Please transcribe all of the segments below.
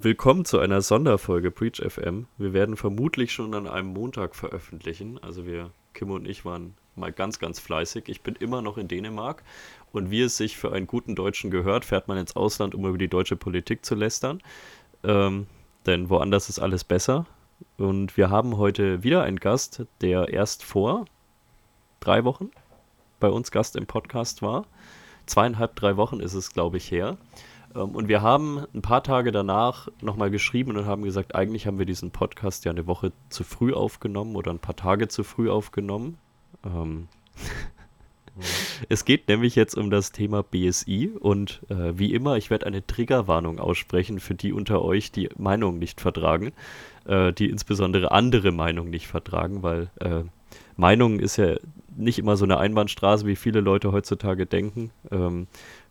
Willkommen zu einer Sonderfolge Preach FM. Wir werden vermutlich schon an einem Montag veröffentlichen. Also wir, Kim und ich, waren mal ganz, ganz fleißig. Ich bin immer noch in Dänemark und wie es sich für einen guten Deutschen gehört, fährt man ins Ausland, um über die deutsche Politik zu lästern. Ähm, denn woanders ist alles besser. Und wir haben heute wieder einen Gast, der erst vor drei Wochen bei uns Gast im Podcast war. Zweieinhalb, drei Wochen ist es, glaube ich, her. Ähm, und wir haben ein paar Tage danach nochmal geschrieben und haben gesagt, eigentlich haben wir diesen Podcast ja eine Woche zu früh aufgenommen oder ein paar Tage zu früh aufgenommen. Ähm es geht nämlich jetzt um das Thema BSI und äh, wie immer, ich werde eine Triggerwarnung aussprechen für die unter euch, die Meinung nicht vertragen, äh, die insbesondere andere Meinung nicht vertragen, weil äh, Meinung ist ja nicht immer so eine Einbahnstraße, wie viele Leute heutzutage denken. Ähm,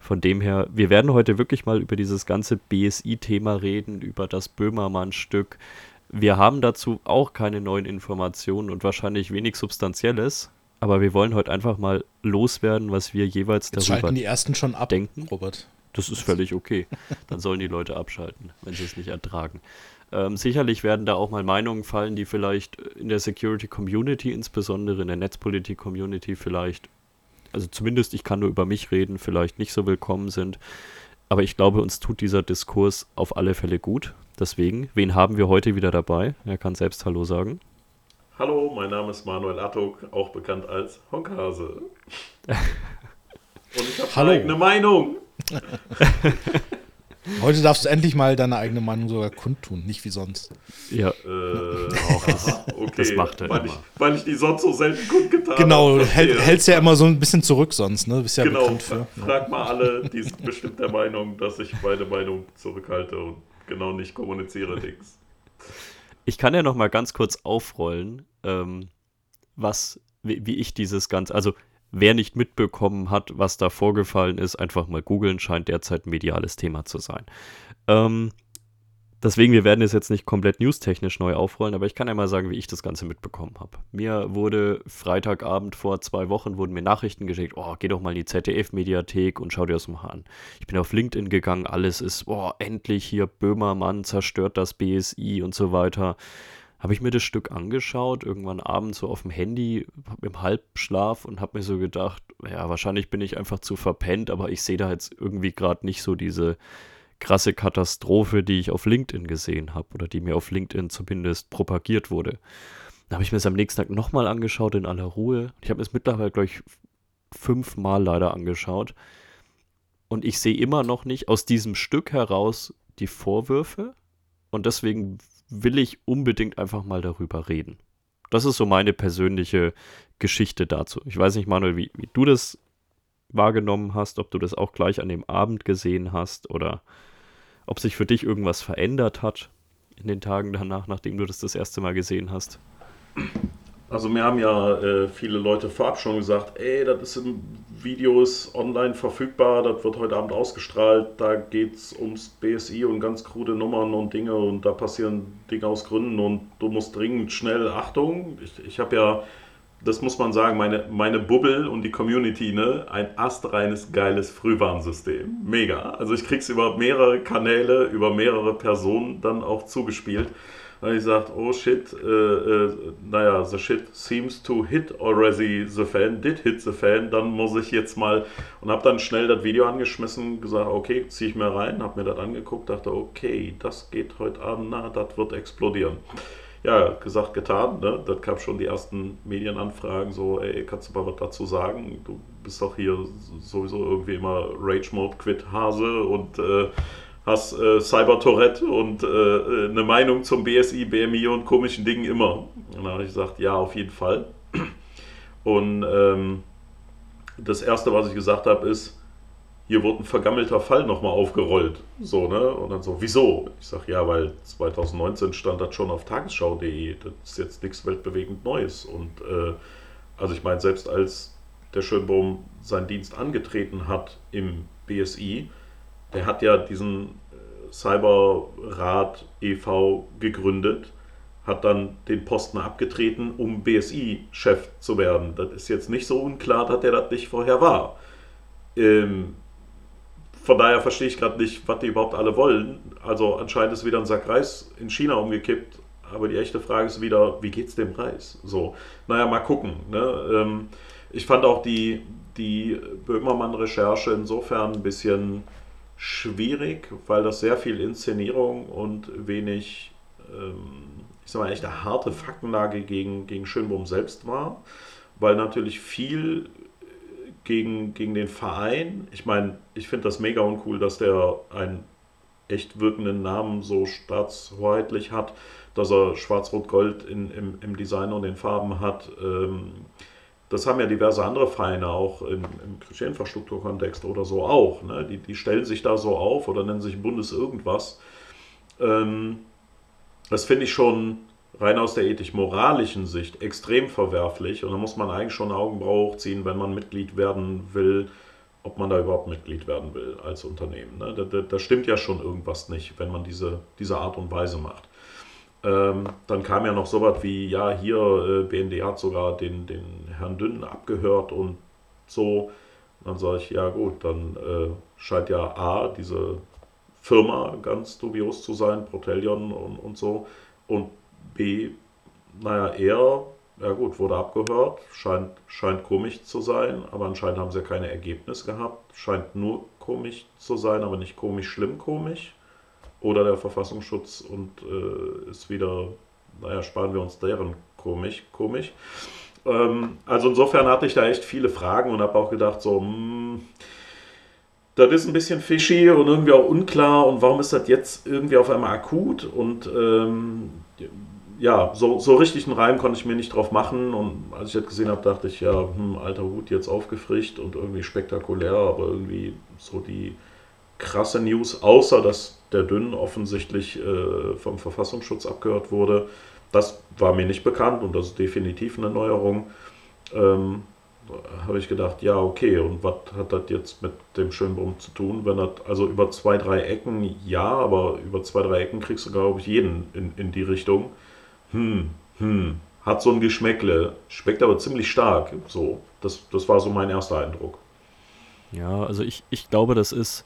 von dem her, wir werden heute wirklich mal über dieses ganze BSI-Thema reden, über das Böhmermann-Stück. Wir haben dazu auch keine neuen Informationen und wahrscheinlich wenig Substanzielles, aber wir wollen heute einfach mal loswerden, was wir jeweils Jetzt darüber die ersten schon ab, denken. Robert. Das ist völlig okay. Dann sollen die Leute abschalten, wenn sie es nicht ertragen. Ähm, sicherlich werden da auch mal Meinungen fallen, die vielleicht in der Security Community, insbesondere in der Netzpolitik Community, vielleicht, also zumindest ich kann nur über mich reden, vielleicht nicht so willkommen sind. Aber ich glaube, uns tut dieser Diskurs auf alle Fälle gut. Deswegen, wen haben wir heute wieder dabei? Er kann selbst Hallo sagen. Hallo, mein Name ist Manuel Attok, auch bekannt als Honkhase. Und ich habe eine eigene Meinung. Heute darfst du endlich mal deine eigene Meinung sogar kundtun, nicht wie sonst. Ja, äh, auch das, okay. das macht er weil immer. Ich, weil ich die sonst so selten kundgetan genau, habe. Genau, hält, hältst ja immer so ein bisschen zurück sonst, ne? Bist ja genau, bekannt für. frag mal alle, die sind bestimmt der Meinung, dass ich meine Meinung zurückhalte und genau nicht kommuniziere, Dings. Ich kann ja noch mal ganz kurz aufrollen, ähm, was, wie, wie ich dieses Ganze, also Wer nicht mitbekommen hat, was da vorgefallen ist, einfach mal googeln, scheint derzeit ein mediales Thema zu sein. Ähm, deswegen, wir werden es jetzt nicht komplett newstechnisch neu aufrollen, aber ich kann ja mal sagen, wie ich das Ganze mitbekommen habe. Mir wurde Freitagabend vor zwei Wochen wurden mir Nachrichten geschickt, oh, geh doch mal in die ZDF-Mediathek und schau dir das mal an. Ich bin auf LinkedIn gegangen, alles ist, oh, endlich hier Böhmermann zerstört das BSI und so weiter habe ich mir das Stück angeschaut, irgendwann abends so auf dem Handy im Halbschlaf und habe mir so gedacht, ja, wahrscheinlich bin ich einfach zu verpennt, aber ich sehe da jetzt irgendwie gerade nicht so diese krasse Katastrophe, die ich auf LinkedIn gesehen habe oder die mir auf LinkedIn zumindest propagiert wurde. Dann habe ich mir es am nächsten Tag nochmal angeschaut in aller Ruhe. Ich habe es mittlerweile, glaube ich, fünfmal leider angeschaut. Und ich sehe immer noch nicht aus diesem Stück heraus die Vorwürfe. Und deswegen will ich unbedingt einfach mal darüber reden. Das ist so meine persönliche Geschichte dazu. Ich weiß nicht, Manuel, wie, wie du das wahrgenommen hast, ob du das auch gleich an dem Abend gesehen hast oder ob sich für dich irgendwas verändert hat in den Tagen danach, nachdem du das das erste Mal gesehen hast. Also mir haben ja äh, viele Leute vorab schon gesagt, ey, das ist ein Video ist online verfügbar, das wird heute Abend ausgestrahlt, da geht es ums BSI und ganz krude Nummern und Dinge und da passieren Dinge aus Gründen und du musst dringend schnell, Achtung, ich, ich habe ja, das muss man sagen, meine, meine Bubble und die Community, ne, ein astreines, geiles Frühwarnsystem. Mega. Also ich krieg's über mehrere Kanäle, über mehrere Personen dann auch zugespielt habe ich gesagt, oh shit, äh, äh, naja, the shit seems to hit already the fan, did hit the fan, dann muss ich jetzt mal und habe dann schnell das Video angeschmissen, gesagt, okay, ziehe ich mir rein, habe mir das angeguckt, dachte, okay, das geht heute Abend, na, das wird explodieren. Ja, gesagt, getan, ne? das gab schon die ersten Medienanfragen, so, ey, kannst du mal was dazu sagen? Du bist doch hier sowieso irgendwie immer Rage Mode Quit Hase und äh, hast äh, Cyber Tourette und äh, äh eine Meinung zum BSI, BMI und komischen Dingen immer. Und dann habe ich gesagt, ja, auf jeden Fall. Und ähm, das erste, was ich gesagt habe, ist, hier wurde ein vergammelter Fall nochmal aufgerollt. So, ne? Und dann so, wieso? Ich sage, ja, weil 2019 stand das schon auf tagesschau.de. Das ist jetzt nichts weltbewegend Neues. Und äh, also ich meine, selbst als der Schönbaum seinen Dienst angetreten hat im BSI, der hat ja diesen Cyberrat e.V. gegründet, hat dann den Posten abgetreten, um BSI-Chef zu werden. Das ist jetzt nicht so unklar, dass der das nicht vorher war. Ähm, von daher verstehe ich gerade nicht, was die überhaupt alle wollen. Also anscheinend ist wieder ein Sack Reis in China umgekippt. Aber die echte Frage ist wieder, wie geht es dem Reis? So, naja, mal gucken. Ne? Ähm, ich fand auch die, die Böhmermann-Recherche insofern ein bisschen schwierig, weil das sehr viel Inszenierung und wenig, ähm, ich sag mal, echt eine harte Faktenlage gegen, gegen Schönbohm selbst war, weil natürlich viel gegen, gegen den Verein, ich meine, ich finde das mega uncool, dass der einen echt wirkenden Namen so staatshoheitlich hat, dass er Schwarz-Rot-Gold im, im Design und den Farben hat. Ähm, das haben ja diverse andere Vereine auch im, im Infrastrukturkontext oder so auch. Ne? Die, die stellen sich da so auf oder nennen sich Bundes irgendwas. Ähm, das finde ich schon rein aus der ethisch-moralischen Sicht extrem verwerflich und da muss man eigentlich schon Augenbraue hochziehen, wenn man Mitglied werden will, ob man da überhaupt Mitglied werden will als Unternehmen. Ne? Da, da, da, stimmt ja schon irgendwas nicht, wenn man diese, diese Art und Weise macht. Ähm, dann kam ja noch so was wie, ja, hier, äh, BND hat sogar den, den Herrn Dünn abgehört und so. dann sage ich, ja gut, dann äh, scheint ja A, diese Firma ganz dubios zu sein, Protellion und, und so. Und B, naja, er, ja gut, wurde abgehört, scheint, scheint komisch zu sein, aber anscheinend haben sie ja keine Ergebnisse gehabt. Scheint nur komisch zu sein, aber nicht komisch, schlimm komisch oder der Verfassungsschutz und äh, ist wieder, naja, sparen wir uns deren komisch, komisch. Ähm, also insofern hatte ich da echt viele Fragen und habe auch gedacht, so, mh, hm, das ist ein bisschen fishy und irgendwie auch unklar und warum ist das jetzt irgendwie auf einmal akut und ähm, ja, so, so richtig einen Reim konnte ich mir nicht drauf machen und als ich das gesehen habe, dachte ich, ja, hm, alter Hut, jetzt aufgefrischt und irgendwie spektakulär, aber irgendwie so die krasse News, außer dass der Dünn offensichtlich äh, vom Verfassungsschutz abgehört wurde. Das war mir nicht bekannt und das ist definitiv eine Neuerung. Ähm, habe ich gedacht, ja, okay, und was hat das jetzt mit dem Schönbrunn zu tun? Wenn das, also über zwei, drei Ecken, ja, aber über zwei, drei Ecken kriegst du, glaube ich, jeden in, in die Richtung. Hm, hm, hat so ein Geschmäckle, schmeckt aber ziemlich stark. So, das, das war so mein erster Eindruck. Ja, also ich, ich glaube, das ist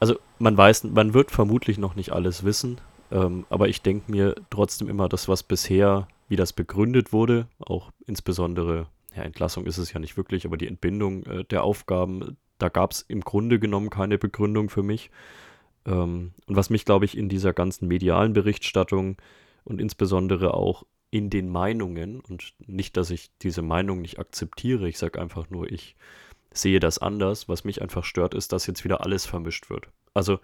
also man weiß, man wird vermutlich noch nicht alles wissen, ähm, aber ich denke mir trotzdem immer, dass was bisher, wie das begründet wurde, auch insbesondere, ja, Entlassung ist es ja nicht wirklich, aber die Entbindung äh, der Aufgaben, da gab es im Grunde genommen keine Begründung für mich. Ähm, und was mich, glaube ich, in dieser ganzen medialen Berichterstattung und insbesondere auch in den Meinungen, und nicht, dass ich diese Meinung nicht akzeptiere, ich sage einfach nur, ich sehe das anders. Was mich einfach stört, ist, dass jetzt wieder alles vermischt wird. Also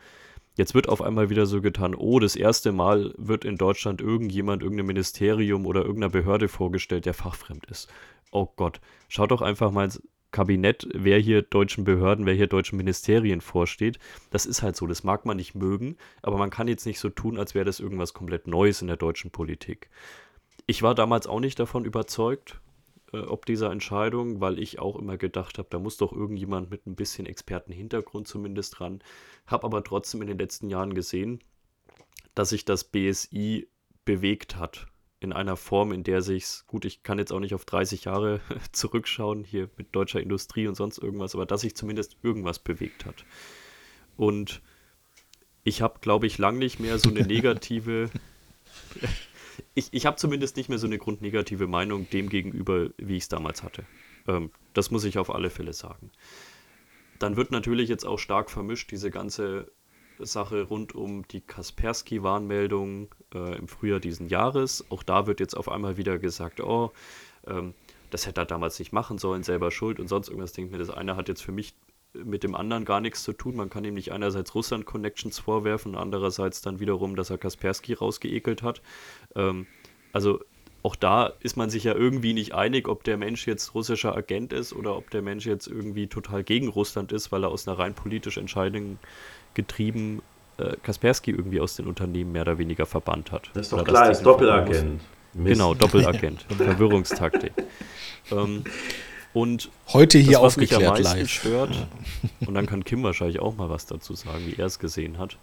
jetzt wird auf einmal wieder so getan, oh, das erste Mal wird in Deutschland irgendjemand, irgendein Ministerium oder irgendeiner Behörde vorgestellt, der fachfremd ist. Oh Gott, schaut doch einfach mal ins Kabinett, wer hier deutschen Behörden, wer hier deutschen Ministerien vorsteht. Das ist halt so, das mag man nicht mögen, aber man kann jetzt nicht so tun, als wäre das irgendwas komplett Neues in der deutschen Politik. Ich war damals auch nicht davon überzeugt, äh, ob dieser Entscheidung, weil ich auch immer gedacht habe, da muss doch irgendjemand mit ein bisschen Expertenhintergrund zumindest dran. Habe aber trotzdem in den letzten Jahren gesehen, dass sich das BSI bewegt hat. In einer Form, in der sich gut, ich kann jetzt auch nicht auf 30 Jahre zurückschauen, hier mit deutscher Industrie und sonst irgendwas, aber dass sich zumindest irgendwas bewegt hat. Und ich habe, glaube ich, lang nicht mehr so eine negative ich, ich habe zumindest nicht mehr so eine grundnegative Meinung dem gegenüber, wie ich es damals hatte. Ähm, das muss ich auf alle Fälle sagen. Dann wird natürlich jetzt auch stark vermischt diese ganze Sache rund um die Kaspersky-Warnmeldung äh, im Frühjahr diesen Jahres. Auch da wird jetzt auf einmal wieder gesagt, oh, ähm, das hätte er damals nicht machen sollen, selber schuld und sonst irgendwas. Denke mir, das eine hat jetzt für mich mit dem anderen gar nichts zu tun. Man kann ihm nicht einerseits Russland-Connections vorwerfen, andererseits dann wiederum, dass er Kaspersky rausgeekelt hat. Ähm, also auch da ist man sich ja irgendwie nicht einig, ob der Mensch jetzt russischer Agent ist oder ob der Mensch jetzt irgendwie total gegen Russland ist, weil er aus einer rein politischen Entscheidung getrieben äh, Kaspersky irgendwie aus den Unternehmen mehr oder weniger verbannt hat. Das ist doch klar, er ist Doppelagent. Genau, Doppelagent. Verwirrungstaktik. ähm, und heute hier das, was aufgeklärt mich am meisten live. stört, und dann kann Kim wahrscheinlich auch mal was dazu sagen, wie er es gesehen hat.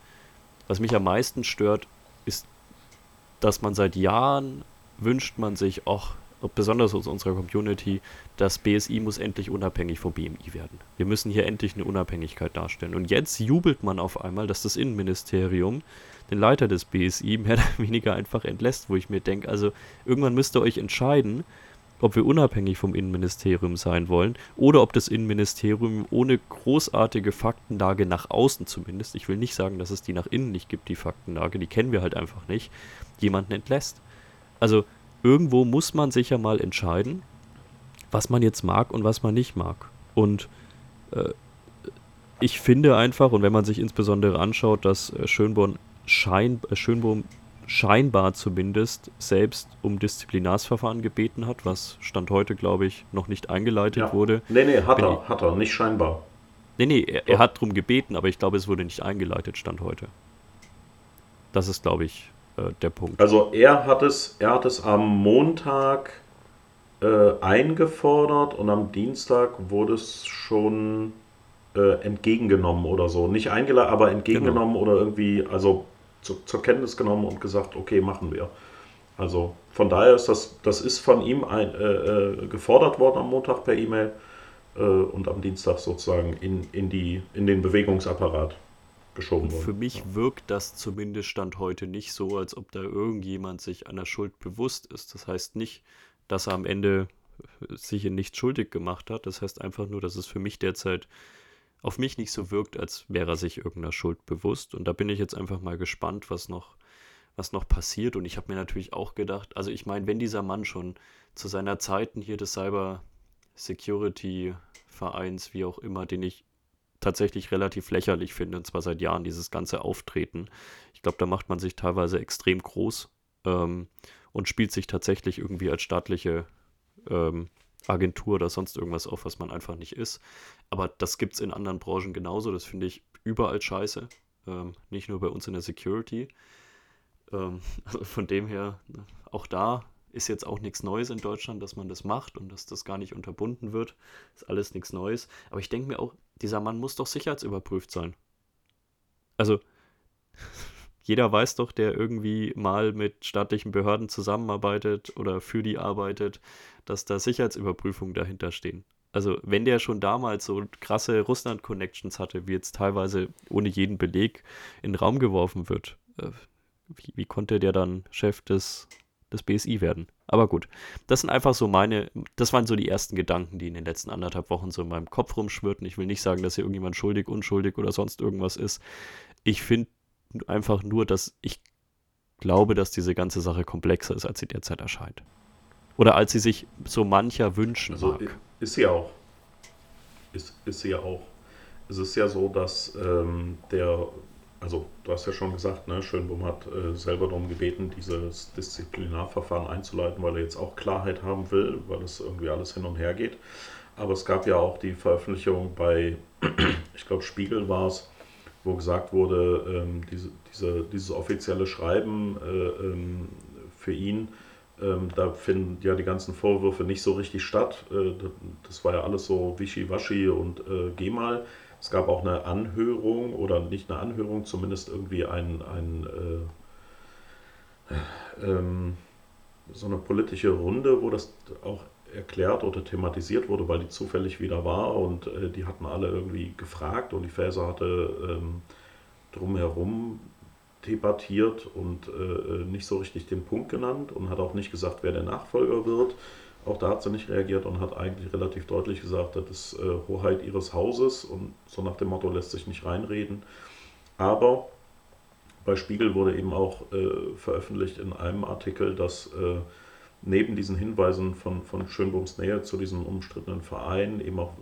Was mich am meisten stört, ist, dass man seit Jahren wünscht man sich, ach, besonders aus unserer Community, das BSI muss endlich unabhängig vom BMI werden. Wir müssen hier endlich eine Unabhängigkeit darstellen. Und jetzt jubelt man auf einmal, dass das Innenministerium den Leiter des BSI mehr oder weniger einfach entlässt, wo ich mir denke, also irgendwann müsst ihr euch entscheiden, ob wir unabhängig vom Innenministerium sein wollen oder ob das Innenministerium ohne großartige Faktenlage nach außen zumindest, ich will nicht sagen, dass es die nach innen nicht gibt, die Faktenlage, die kennen wir halt einfach nicht, jemanden entlässt. Also irgendwo muss man sich ja mal entscheiden, was man jetzt mag und was man nicht mag. Und äh, ich finde einfach, und wenn man sich insbesondere anschaut, dass äh, Schönborn schein, äh, Schönbohm scheinbar zumindest selbst um Disziplinarsverfahren gebeten hat, was Stand heute, glaube ich, noch nicht eingeleitet Ja. wurde. Nee, nee, hat Bin er, hat er, nicht scheinbar. Nee, nee, er, er hat drum gebeten, aber ich glaube, es wurde nicht eingeleitet, Stand heute. Das ist, glaube ich, äh, der Punkt. Also er hat es, er hat es am Montag äh, eingefordert und am Dienstag wurde es schon äh, entgegengenommen oder so. Nicht eingeladen, aber entgegengenommen oder irgendwie, also zu, zur Kenntnis genommen und gesagt, okay, machen wir. Also von daher ist das, das ist von ihm ein, äh, äh, gefordert worden am Montag per E-Mail äh, und am Dienstag sozusagen in, in, die, in den Bewegungsapparat geschoben worden. Für mich wirkt das zumindest Stand heute nicht so, als ob da irgendjemand sich einer Schuld bewusst ist. Das heißt nicht, dass er am Ende sich in nichts schuldig gemacht hat. Das heißt einfach nur, dass es für mich derzeit auf mich nicht so wirkt, als wäre er sich irgendeiner Schuld bewusst. Und da bin ich jetzt einfach mal gespannt, was noch, was noch passiert. Und ich habe mir natürlich auch gedacht, also ich meine, wenn dieser Mann schon zu seiner Zeiten hier des Cyber Security Vereins, wie auch immer, den ich tatsächlich relativ lächerlich finde, und zwar seit Jahren, dieses ganze Auftreten. Ich glaube, da macht man sich teilweise extrem groß ähm, und spielt sich tatsächlich irgendwie als staatliche ähm, Agentur oder sonst irgendwas auf, was man einfach nicht ist. Aber das gibt es in anderen Branchen genauso. Das finde ich überall scheiße. Ähm, nicht nur bei uns in der Security. Ähm, also von dem her, ne, auch da ist jetzt auch nichts Neues in Deutschland, dass man das macht und dass das gar nicht unterbunden wird. Ist alles nichts Neues. Aber ich denke mir auch, dieser Mann muss doch sicherheitsüberprüft sein. Also, jeder weiß doch, der irgendwie mal mit staatlichen Behörden zusammenarbeitet oder für die arbeitet, dass da Sicherheitsüberprüfungen dahinter stehen. Also, wenn der schon damals so krasse Russland-Connections hatte, wie jetzt teilweise ohne jeden Beleg in den Raum geworfen wird, äh, wie, wie konnte der dann Chef des, des BSI werden? Aber gut, das sind einfach so meine, das waren so die ersten Gedanken, die in den letzten anderthalb Wochen so in meinem Kopf rumschwirrten. Ich will nicht sagen, dass hier irgendjemand schuldig, unschuldig oder sonst irgendwas ist. Ich finde einfach nur, dass ich glaube, dass diese ganze Sache komplexer ist, als sie derzeit erscheint. Oder als sie sich so mancher wünschen Also mag. ist sie auch. Ist, ist sie ja auch. Es ist ja so, dass ähm, der, also du hast ja schon gesagt, ne, Schönbohm hat äh, selber darum gebeten, dieses Disziplinarverfahren einzuleiten, weil er jetzt auch Klarheit haben will, weil es irgendwie alles hin und her geht. Aber es gab ja auch die Veröffentlichung bei, ich glaube, Spiegel war es, wo gesagt wurde, ähm, diese, diese, dieses offizielle Schreiben äh, ähm, für ihn, ähm, da finden ja die ganzen Vorwürfe nicht so richtig statt. Äh, das- war ja alles so wischiwaschi und äh, geh mal. Es gab auch eine Anhörung oder nicht eine Anhörung, zumindest irgendwie ein, ein äh, ähm, so eine politische Runde, wo das auch erklärt oder thematisiert wurde, weil die zufällig wieder war und äh, die hatten alle irgendwie gefragt und die Faeser hatte ähm, drumherum debattiert und äh, nicht so richtig den Punkt genannt und hat auch nicht gesagt, wer der Nachfolger wird. Auch da hat sie nicht reagiert und hat eigentlich relativ deutlich gesagt, das ist äh, Hoheit ihres Hauses und so nach dem Motto lässt sich nicht reinreden. Aber bei Spiegel wurde eben auch äh, veröffentlicht in einem Artikel, dass äh, neben diesen Hinweisen von, von Schönbohms Nähe zu diesem umstrittenen Verein eben auch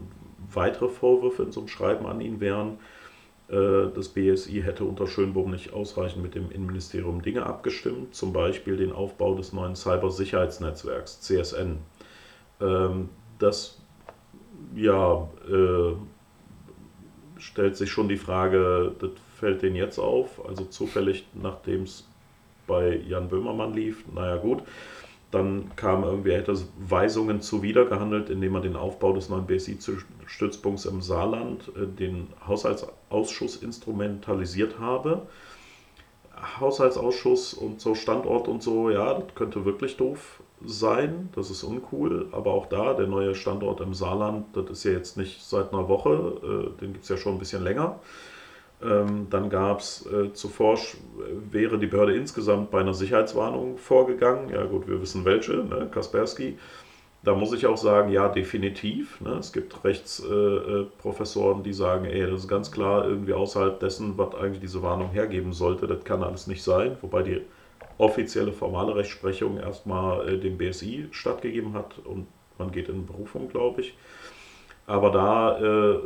weitere Vorwürfe in so einem Schreiben an ihn wären. Äh, Das BSI hätte unter Schönbohm nicht ausreichend mit dem Innenministerium Dinge abgestimmt, zum Beispiel den Aufbau des neuen Cybersicherheitsnetzwerks CSN. Ähm, Das ja, äh, stellt sich schon die Frage, das fällt denen jetzt auf, also zufällig, nachdem es bei Jan Böhmermann lief, naja gut. Dann kam irgendwie, hätte Weisungen zuwidergehandelt, indem er den Aufbau des neuen BSI-Stützpunkts im Saarland, äh, den Haushaltsausschuss instrumentalisiert habe. Haushaltsausschuss und so Standort und so, ja, das könnte wirklich doof sein. Das ist uncool. Aber auch da, der neue Standort im Saarland, das ist ja jetzt nicht seit einer Woche, äh, den gibt es ja schon ein bisschen länger. Ähm, dann gab es äh, zuvor, wäre die Behörde insgesamt bei einer Sicherheitswarnung vorgegangen. Ja gut, wir wissen welche, ne? Kaspersky. Da muss ich auch sagen, ja, definitiv. Ne? Es gibt Rechtsprofessoren, äh, die sagen, ey, das ist ganz klar irgendwie außerhalb dessen, was eigentlich diese Warnung hergeben sollte. Das kann alles nicht sein. Wobei die offizielle formale Rechtsprechung erstmal äh, dem BSI stattgegeben hat und man geht in Berufung, glaube ich. Aber da äh,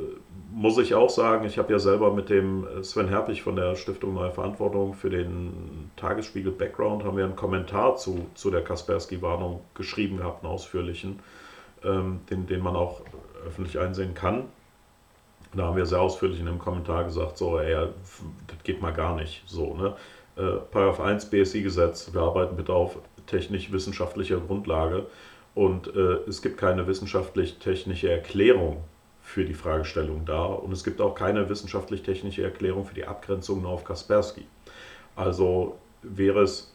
muss ich auch sagen, ich habe ja selber mit dem Sven Herpich von der Stiftung Neue Verantwortung für den Tagesspiegel Background haben wir einen Kommentar zu, zu der Kaspersky-Warnung geschrieben gehabt, einen ausführlichen, ähm, den, den man auch öffentlich einsehen kann. Da haben wir sehr ausführlich in dem Kommentar gesagt, so, ey, das geht mal gar nicht. So, ne? Äh, Paragraph 1 BSI-Gesetz, wir arbeiten bitte auf technisch-wissenschaftlicher Grundlage. Und äh, es gibt keine wissenschaftlich-technische Erklärung für die Fragestellung da. Und es gibt auch keine wissenschaftlich-technische Erklärung für die Abgrenzung auf Kaspersky. Also wäre es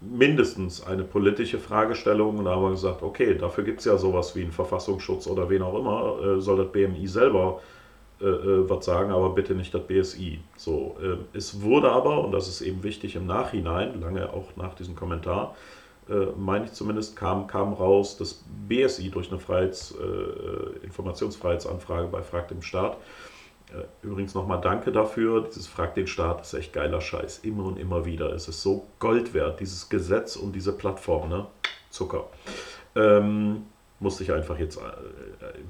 mindestens eine politische Fragestellung. Und da haben wir gesagt, okay, dafür gibt es ja sowas wie einen Verfassungsschutz oder wen auch immer, äh, soll das BMI selber äh, äh, was sagen, aber bitte nicht das BSI. So, äh, es wurde aber, und das ist eben wichtig im Nachhinein, lange auch nach diesem Kommentar, meine ich zumindest, kam, kam raus, dass BSI durch eine Freiheits, äh, Informationsfreiheitsanfrage bei Frag dem Staat, äh, übrigens nochmal danke dafür, dieses Frag den Staat ist echt geiler Scheiß, immer und immer wieder. Es ist so Gold wert, dieses Gesetz und diese Plattform, ne? Zucker. Ähm, musste ich einfach jetzt, äh,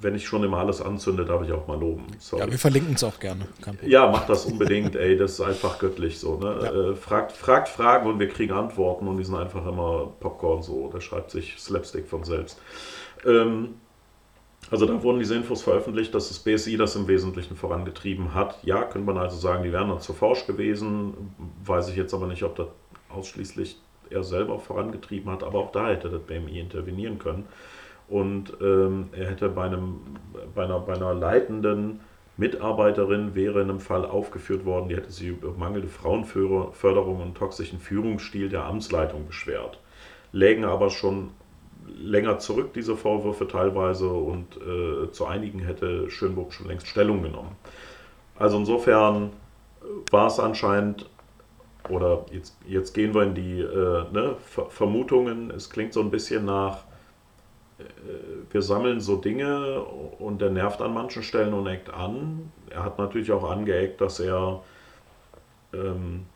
wenn ich schon immer alles anzünde, darf ich auch mal loben. Sorry. Ja, wir verlinken es auch gerne. Ja, macht das unbedingt, ey, das ist einfach göttlich so. Ne? Ja. Äh, fragt, fragt Fragen und wir kriegen Antworten und die sind einfach immer Popcorn so. Da schreibt sich Slapstick von selbst. Ähm, also da wurden diese Infos veröffentlicht, dass das BSI das im Wesentlichen vorangetrieben hat. Ja, könnte man also sagen, die wären dann zu forsch gewesen. Weiß ich jetzt aber nicht, ob das ausschließlich er selber vorangetrieben hat, aber auch da hätte das BMI intervenieren können. Und ähm, er hätte bei, einem, bei, einer, bei einer leitenden Mitarbeiterin wäre in einem Fall aufgeführt worden, die hätte sich über mangelnde Frauenförderung und toxischen Führungsstil der Amtsleitung beschwert. Lägen aber schon länger zurück, diese Vorwürfe teilweise, und äh, zu einigen hätte Schönburg schon längst Stellung genommen. Also insofern war es anscheinend, oder jetzt, jetzt gehen wir in die äh, ne, Vermutungen, es klingt so ein bisschen nach, wir sammeln so Dinge und der nervt an manchen Stellen und eckt an. Er hat natürlich auch angeeckt, dass er, ähm,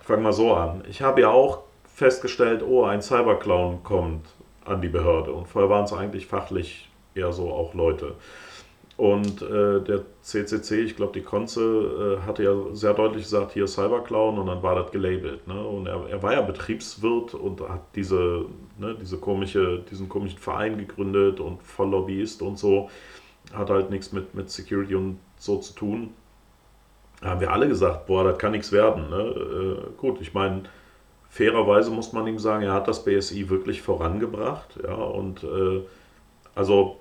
ich fange mal so an, ich habe ja auch festgestellt, oh, ein Cyberclown kommt an die Behörde und vorher waren es eigentlich fachlich eher so auch Leute. Und äh, der CCC, ich glaube, die Konze, äh, hatte ja sehr deutlich gesagt, hier Cyberclown und dann war das gelabelt. Ne? Und er, er war ja Betriebswirt und hat diese, ne, diese komische, diesen komischen Verein gegründet und voll Lobbyist und so. Hat halt nichts mit, mit Security und so zu tun. Da haben wir alle gesagt, boah, das kann nichts werden. Ne? Äh, gut, ich meine, fairerweise muss man ihm sagen, er hat das BSI wirklich vorangebracht. Ja, und äh, also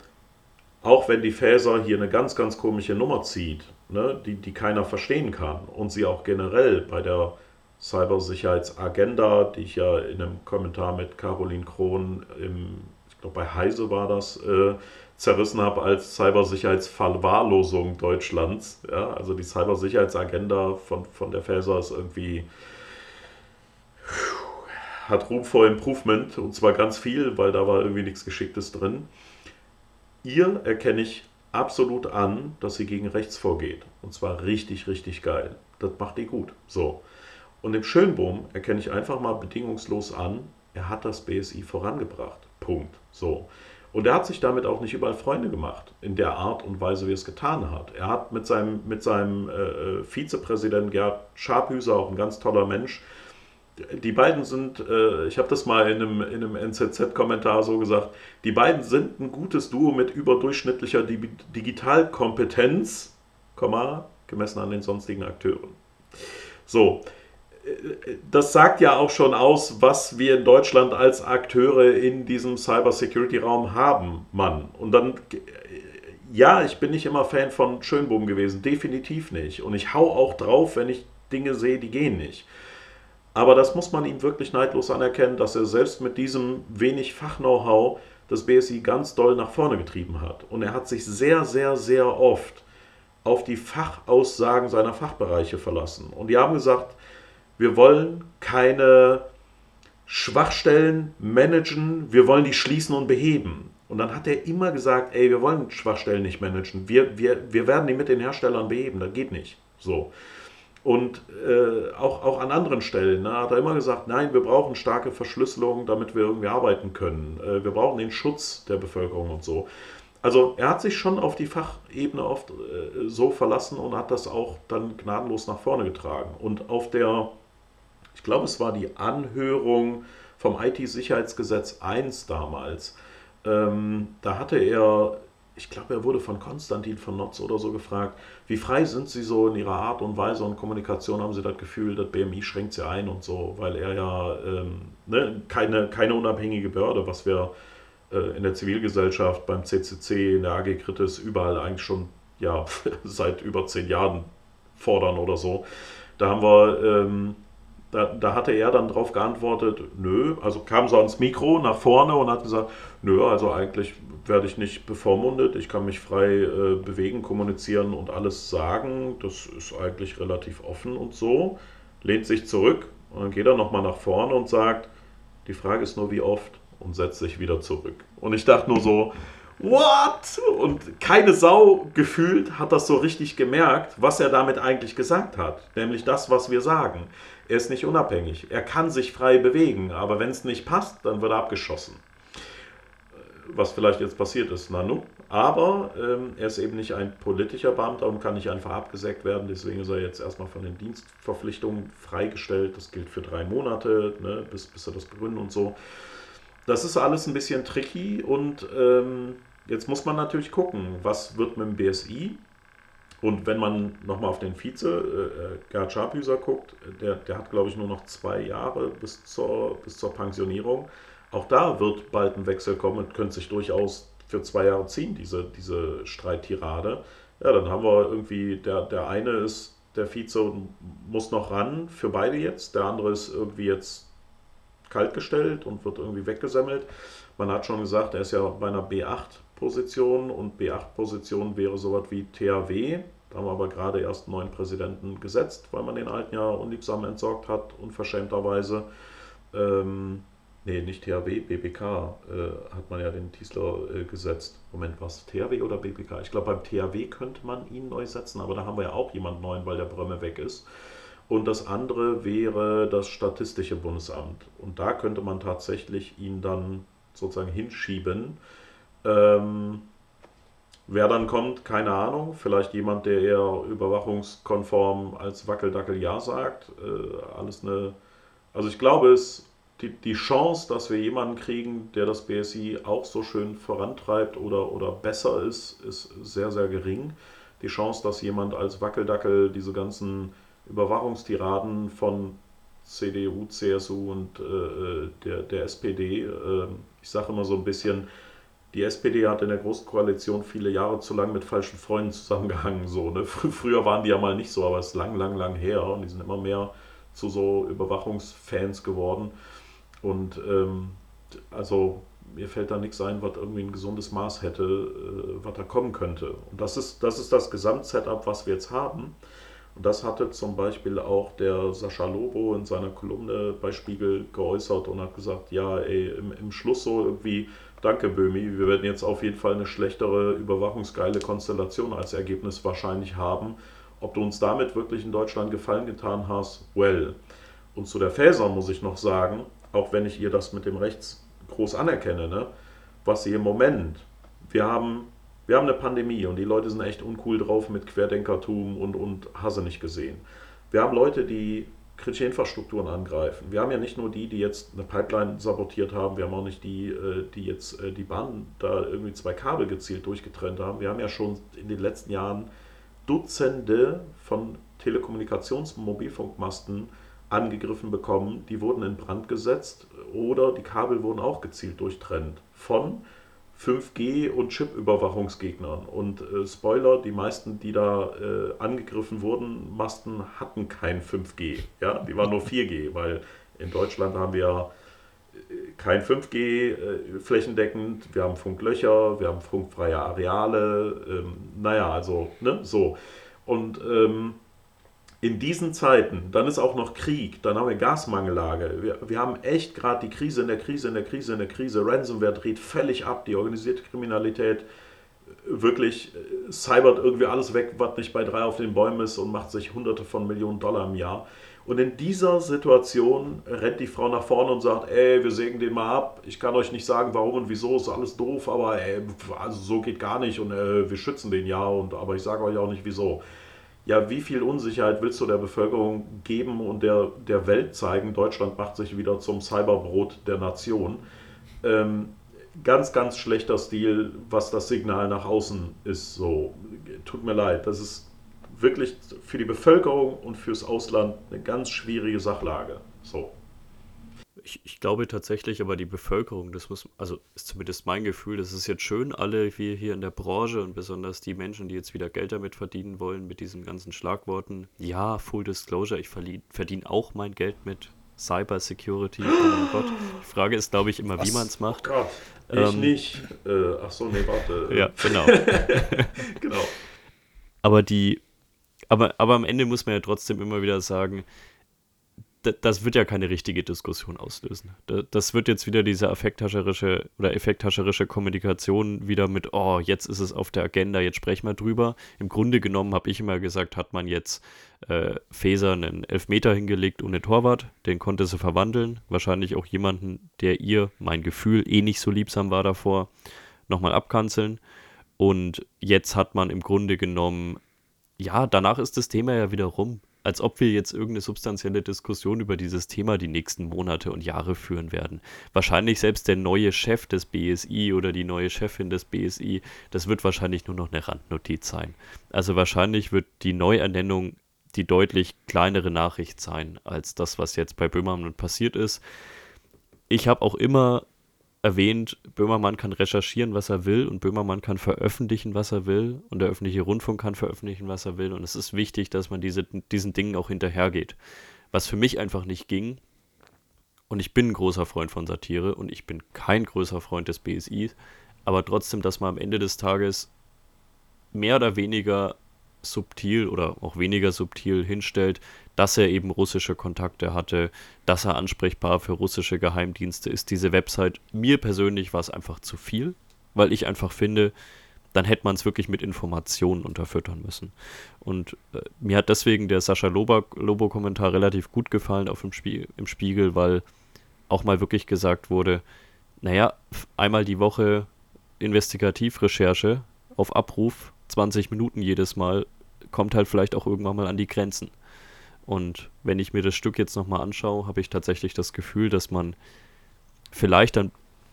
auch wenn die Faeser hier eine ganz, ganz komische Nummer zieht, ne, die, die keiner verstehen kann und sie auch generell bei der Cybersicherheitsagenda, die ich ja in einem Kommentar mit Caroline Krohn im, ich glaube bei Heise war das, äh, zerrissen habe als Cybersicherheitsverwahrlosung Deutschlands. Ja, also die Cybersicherheitsagenda von, von der Faeser ist irgendwie hat Room for Improvement und zwar ganz viel, weil da war irgendwie nichts Geschicktes drin. Ihr erkenne ich absolut an, dass sie gegen rechts vorgeht. Und zwar richtig, richtig geil. Das macht ihr gut. So. Und im Schönbohm erkenne ich einfach mal bedingungslos an, er hat das BSI vorangebracht. Punkt. So. Und er hat sich damit auch nicht überall Freunde gemacht, in der Art und Weise, wie er es getan hat. Er hat mit seinem, mit seinem äh, äh Vizepräsidenten Gerd Scharphüser, auch ein ganz toller Mensch, die beiden sind, äh, ich habe das mal in einem, in einem NZZ-Kommentar so gesagt, die beiden sind ein gutes Duo mit überdurchschnittlicher Di Digitalkompetenz, gemessen an den sonstigen Akteuren. So, äh, das sagt ja auch schon aus, was wir in Deutschland als Akteure in diesem Cybersecurity-Raum haben, Mann. Und dann, ja, ich bin nicht immer Fan von Schönboom gewesen, definitiv nicht. Und ich hau auch drauf, wenn ich Dinge sehe, die gehen nicht. Aber das muss man ihm wirklich neidlos anerkennen, dass er selbst mit diesem wenig Fach-Know-how das BSI ganz doll nach vorne getrieben hat. Und er hat sich sehr, sehr, sehr oft auf die Fachaussagen seiner Fachbereiche verlassen. Und die haben gesagt, wir wollen keine Schwachstellen managen, wir wollen die schließen und beheben. Und dann hat er immer gesagt, ey, wir wollen Schwachstellen nicht managen, wir, wir, wir werden die mit den Herstellern beheben, das geht nicht. So. Und äh, auch, auch an anderen Stellen ne, hat er immer gesagt, nein, wir brauchen starke Verschlüsselung, damit wir irgendwie arbeiten können. Äh, wir brauchen den Schutz der Bevölkerung und so. Also er hat sich schon auf die Fachebene oft äh, so verlassen und hat das auch dann gnadenlos nach vorne getragen. Und auf der, ich glaube, es war die Anhörung vom IT-Sicherheitsgesetz 1 damals, ähm, da hatte er ich glaube, er wurde von Konstantin von Notz oder so gefragt, wie frei sind Sie so in Ihrer Art und Weise und Kommunikation? Haben Sie das Gefühl, das BMI schränkt Sie ein und so, weil er ja ähm, ne, keine, keine unabhängige Behörde, was wir äh, in der Zivilgesellschaft, beim CCC, in der AG Kritis, überall eigentlich schon ja, seit über zehn Jahren fordern oder so. Da haben wir ähm, da, da hatte er dann darauf geantwortet, nö, also kam so ans Mikro nach vorne und hat gesagt, nö, also eigentlich werde ich nicht bevormundet, ich kann mich frei äh, bewegen, kommunizieren und alles sagen, das ist eigentlich relativ offen und so, lehnt sich zurück und dann geht er nochmal nach vorne und sagt, die Frage ist nur wie oft und setzt sich wieder zurück. Und ich dachte nur so, what? Und keine Sau gefühlt hat das so richtig gemerkt, was er damit eigentlich gesagt hat. Nämlich das, was wir sagen. Er ist nicht unabhängig. Er kann sich frei bewegen, aber wenn es nicht passt, dann wird er abgeschossen. Was vielleicht jetzt passiert ist, Nanu. Aber ähm, er ist eben nicht ein politischer Beamter und kann nicht einfach abgesägt werden. Deswegen ist er jetzt erstmal von den Dienstverpflichtungen freigestellt. Das gilt für drei Monate, ne, bis, bis er das begründen und so. Das ist alles ein bisschen tricky und ähm, jetzt muss man natürlich gucken, was wird mit dem BSI und wenn man nochmal auf den Vize, äh, äh, Gerhard Scharpüser, guckt, der, der hat, glaube ich, nur noch zwei Jahre bis zur, bis zur Pensionierung. Auch da wird bald ein Wechsel kommen und könnte sich durchaus für zwei Jahre ziehen, diese, diese Streittirade. Ja, dann haben wir irgendwie, der, der eine ist der Vize muss noch ran für beide jetzt, der andere ist irgendwie jetzt kaltgestellt und wird irgendwie weggesemmelt. Man hat schon gesagt, er ist ja bei einer B8 Position und B8-Position wäre sowas wie THW. Da haben wir aber gerade erst einen neuen Präsidenten gesetzt, weil man den alten ja unliebsam entsorgt hat, unverschämterweise. Ähm, nee, nicht THW, BBK äh, hat man ja den Tiesler äh, gesetzt. Moment, was? THW oder BBK? Ich glaube, beim THW könnte man ihn neu setzen, aber da haben wir ja auch jemanden neuen, weil der Brömme weg ist. Und das andere wäre das Statistische Bundesamt. Und da könnte man tatsächlich ihn dann sozusagen hinschieben ähm, wer dann kommt, keine Ahnung. Vielleicht jemand, der eher überwachungskonform als Wackeldackel Ja sagt. Äh, alles eine. Also ich glaube, es die, die Chance, dass wir jemanden kriegen, der das BSI auch so schön vorantreibt oder, oder besser ist, ist sehr, sehr gering. Die Chance, dass jemand als Wackeldackel diese ganzen Überwachungstiraden von CDU, CSU und äh, äh, der, der SPD, äh, ich sage immer so ein bisschen, die SPD hat in der Großen Koalition viele Jahre zu lang mit falschen Freunden zusammengehangen. So, ne? Früher waren die ja mal nicht so, aber es ist lang, lang, lang her und die sind immer mehr zu so Überwachungsfans geworden. Und ähm, also mir fällt da nichts ein, was irgendwie ein gesundes Maß hätte, äh, was da kommen könnte. Und das ist, das ist das Gesamtsetup, was wir jetzt haben. Und das hatte zum Beispiel auch der Sascha Lobo in seiner Kolumne bei Spiegel geäußert und hat gesagt, ja, ey, im, im Schluss so irgendwie Danke, Böhmi. Wir werden jetzt auf jeden Fall eine schlechtere, überwachungsgeile Konstellation als Ergebnis wahrscheinlich haben. Ob du uns damit wirklich in Deutschland Gefallen getan hast, well. Und zu der Faeser muss ich noch sagen, auch wenn ich ihr das mit dem Rechts groß anerkenne, ne, was sie im Moment, wir haben, wir haben eine Pandemie und die Leute sind echt uncool drauf mit Querdenkertum und, und Hasse nicht gesehen. Wir haben Leute, die kritische Infrastrukturen angreifen. Wir haben ja nicht nur die, die jetzt eine Pipeline sabotiert haben, wir haben auch nicht die, äh, die jetzt äh, die Bahn da irgendwie zwei Kabel gezielt durchgetrennt haben. Wir haben ja schon in den letzten Jahren Dutzende von Telekommunikations- und Mobilfunkmasten angegriffen bekommen. Die wurden in Brand gesetzt oder die Kabel wurden auch gezielt durchtrennt von 5G und Chip-Überwachungsgegnern. Und äh, Spoiler, die meisten, die da äh, angegriffen wurden, Masten hatten kein 5G. Ja, die waren nur 4G, weil in Deutschland haben wir äh, kein 5G äh, flächendeckend, wir haben Funklöcher, wir haben funkfreie Areale, ähm, naja, also, ne, so. Und ähm, in diesen Zeiten, dann ist auch noch Krieg, dann haben wir Gasmangellage. Wir, wir haben echt gerade die Krise in der Krise, in der Krise, in der Krise. Ransomware dreht völlig ab, die organisierte Kriminalität wirklich äh, cybert irgendwie alles weg, was nicht bei drei auf den Bäumen ist und macht sich hunderte von Millionen Dollar im Jahr. Und in dieser Situation rennt die Frau nach vorne und sagt, ey, wir sägen den mal ab. Ich kann euch nicht sagen, warum und wieso, ist alles doof, aber ey, also so geht gar nicht und äh, wir schützen den ja, und, aber ich sage euch auch nicht wieso ja, wie viel Unsicherheit willst du der Bevölkerung geben und der, der Welt zeigen? Deutschland macht sich wieder zum Cyberbrot der Nation. Ähm, ganz, ganz schlechter Stil, was das Signal nach außen ist. So, tut mir leid, das ist wirklich für die Bevölkerung und fürs Ausland eine ganz schwierige Sachlage. So. Ich, ich, glaube tatsächlich, aber die Bevölkerung, das muss, also ist zumindest mein Gefühl, das ist jetzt schön, alle wir hier in der Branche und besonders die Menschen, die jetzt wieder Geld damit verdienen wollen, mit diesen ganzen Schlagworten. Ja, Full Disclosure, ich verdiene auch mein Geld mit Cyber Security. Oh mein Gott. Die Frage ist, glaube ich, immer, Was? wie man es macht. Oh Gott, ich ähm, nicht. Äh, ach so, nee, warte. Ja, genau. genau. Aber die, aber, aber am Ende muss man ja trotzdem immer wieder sagen, das wird ja keine richtige Diskussion auslösen. Das wird jetzt wieder diese affekthascherische oder effekthascherische Kommunikation wieder mit, oh, jetzt ist es auf der Agenda, jetzt sprechen wir drüber. Im Grunde genommen habe ich immer gesagt, hat man jetzt äh, Feser einen Elfmeter hingelegt ohne Torwart, den konnte sie verwandeln. Wahrscheinlich auch jemanden, der ihr, mein Gefühl, eh nicht so liebsam war davor, nochmal abkanzeln. Und jetzt hat man im Grunde genommen, ja, danach ist das Thema ja wieder rum als ob wir jetzt irgendeine substanzielle Diskussion über dieses Thema die nächsten Monate und Jahre führen werden. Wahrscheinlich selbst der neue Chef des BSI oder die neue Chefin des BSI, das wird wahrscheinlich nur noch eine Randnotiz sein. Also wahrscheinlich wird die Neuernennung die deutlich kleinere Nachricht sein als das, was jetzt bei Böhmermann passiert ist. Ich habe auch immer erwähnt, Böhmermann kann recherchieren, was er will und Böhmermann kann veröffentlichen, was er will und der öffentliche Rundfunk kann veröffentlichen, was er will und es ist wichtig, dass man diese, diesen Dingen auch hinterhergeht. Was für mich einfach nicht ging und ich bin ein großer Freund von Satire und ich bin kein größer Freund des BSI, aber trotzdem, dass man am Ende des Tages mehr oder weniger subtil oder auch weniger subtil hinstellt, dass er eben russische Kontakte hatte, dass er ansprechbar für russische Geheimdienste ist. Diese Website, mir persönlich war es einfach zu viel, weil ich einfach finde, dann hätte man es wirklich mit Informationen unterfüttern müssen. Und äh, mir hat deswegen der Sascha Lobo-Kommentar relativ gut gefallen auf dem Spie im Spiegel, weil auch mal wirklich gesagt wurde, naja, einmal die Woche Investigativrecherche auf Abruf 20 Minuten jedes Mal, kommt halt vielleicht auch irgendwann mal an die Grenzen. Und wenn ich mir das Stück jetzt nochmal anschaue, habe ich tatsächlich das Gefühl, dass man vielleicht dann,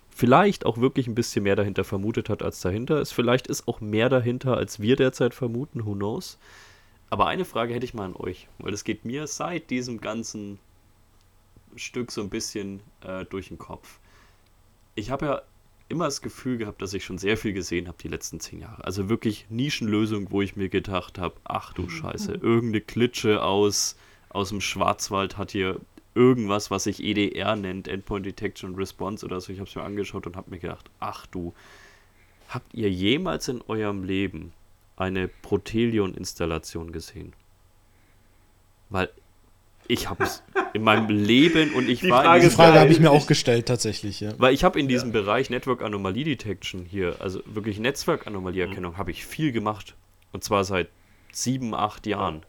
vielleicht auch wirklich ein bisschen mehr dahinter vermutet hat, als dahinter ist. Vielleicht ist auch mehr dahinter, als wir derzeit vermuten, who knows. Aber eine Frage hätte ich mal an euch, weil es geht mir seit diesem ganzen Stück so ein bisschen äh, durch den Kopf. Ich habe ja immer das Gefühl gehabt, dass ich schon sehr viel gesehen habe die letzten zehn Jahre. Also wirklich Nischenlösung, wo ich mir gedacht habe, ach du Scheiße, irgendeine Klitsche aus, aus dem Schwarzwald hat hier irgendwas, was sich EDR nennt, Endpoint Detection Response oder so. Ich habe es mir angeschaut und habe mir gedacht, ach du, habt ihr jemals in eurem Leben eine Protelion-Installation gesehen? Weil ich habe es in meinem Leben und ich die war Frage, die Frage habe ich mir auch gestellt tatsächlich, ja. Weil ich habe in diesem ja. Bereich Network Anomaly Detection hier, also wirklich Netzwerk-Anomalieerkennung, mhm. habe ich viel gemacht. Und zwar seit sieben, acht Jahren.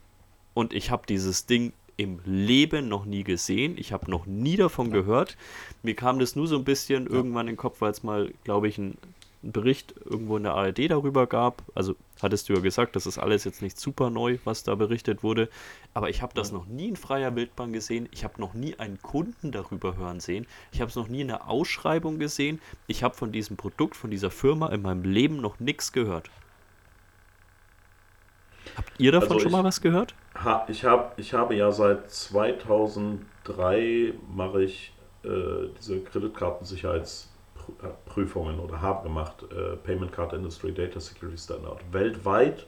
Und ich habe dieses Ding im Leben noch nie gesehen. Ich habe noch nie davon ja. gehört. Mir kam das nur so ein bisschen ja. irgendwann in den Kopf, weil es mal, glaube ich, ein einen Bericht irgendwo in der ARD darüber gab. Also hattest du ja gesagt, das ist alles jetzt nicht super neu, was da berichtet wurde. Aber ich habe das noch nie in freier Wildbahn gesehen. Ich habe noch nie einen Kunden darüber hören sehen. Ich habe es noch nie in der Ausschreibung gesehen. Ich habe von diesem Produkt, von dieser Firma in meinem Leben noch nichts gehört. Habt ihr davon also schon mal was gehört? Ha, ich, hab, ich habe ja seit 2003 mache ich äh, diese Kreditkartensicherheits Prüfungen oder haben gemacht, äh, Payment Card Industry Data Security Standard. Weltweit,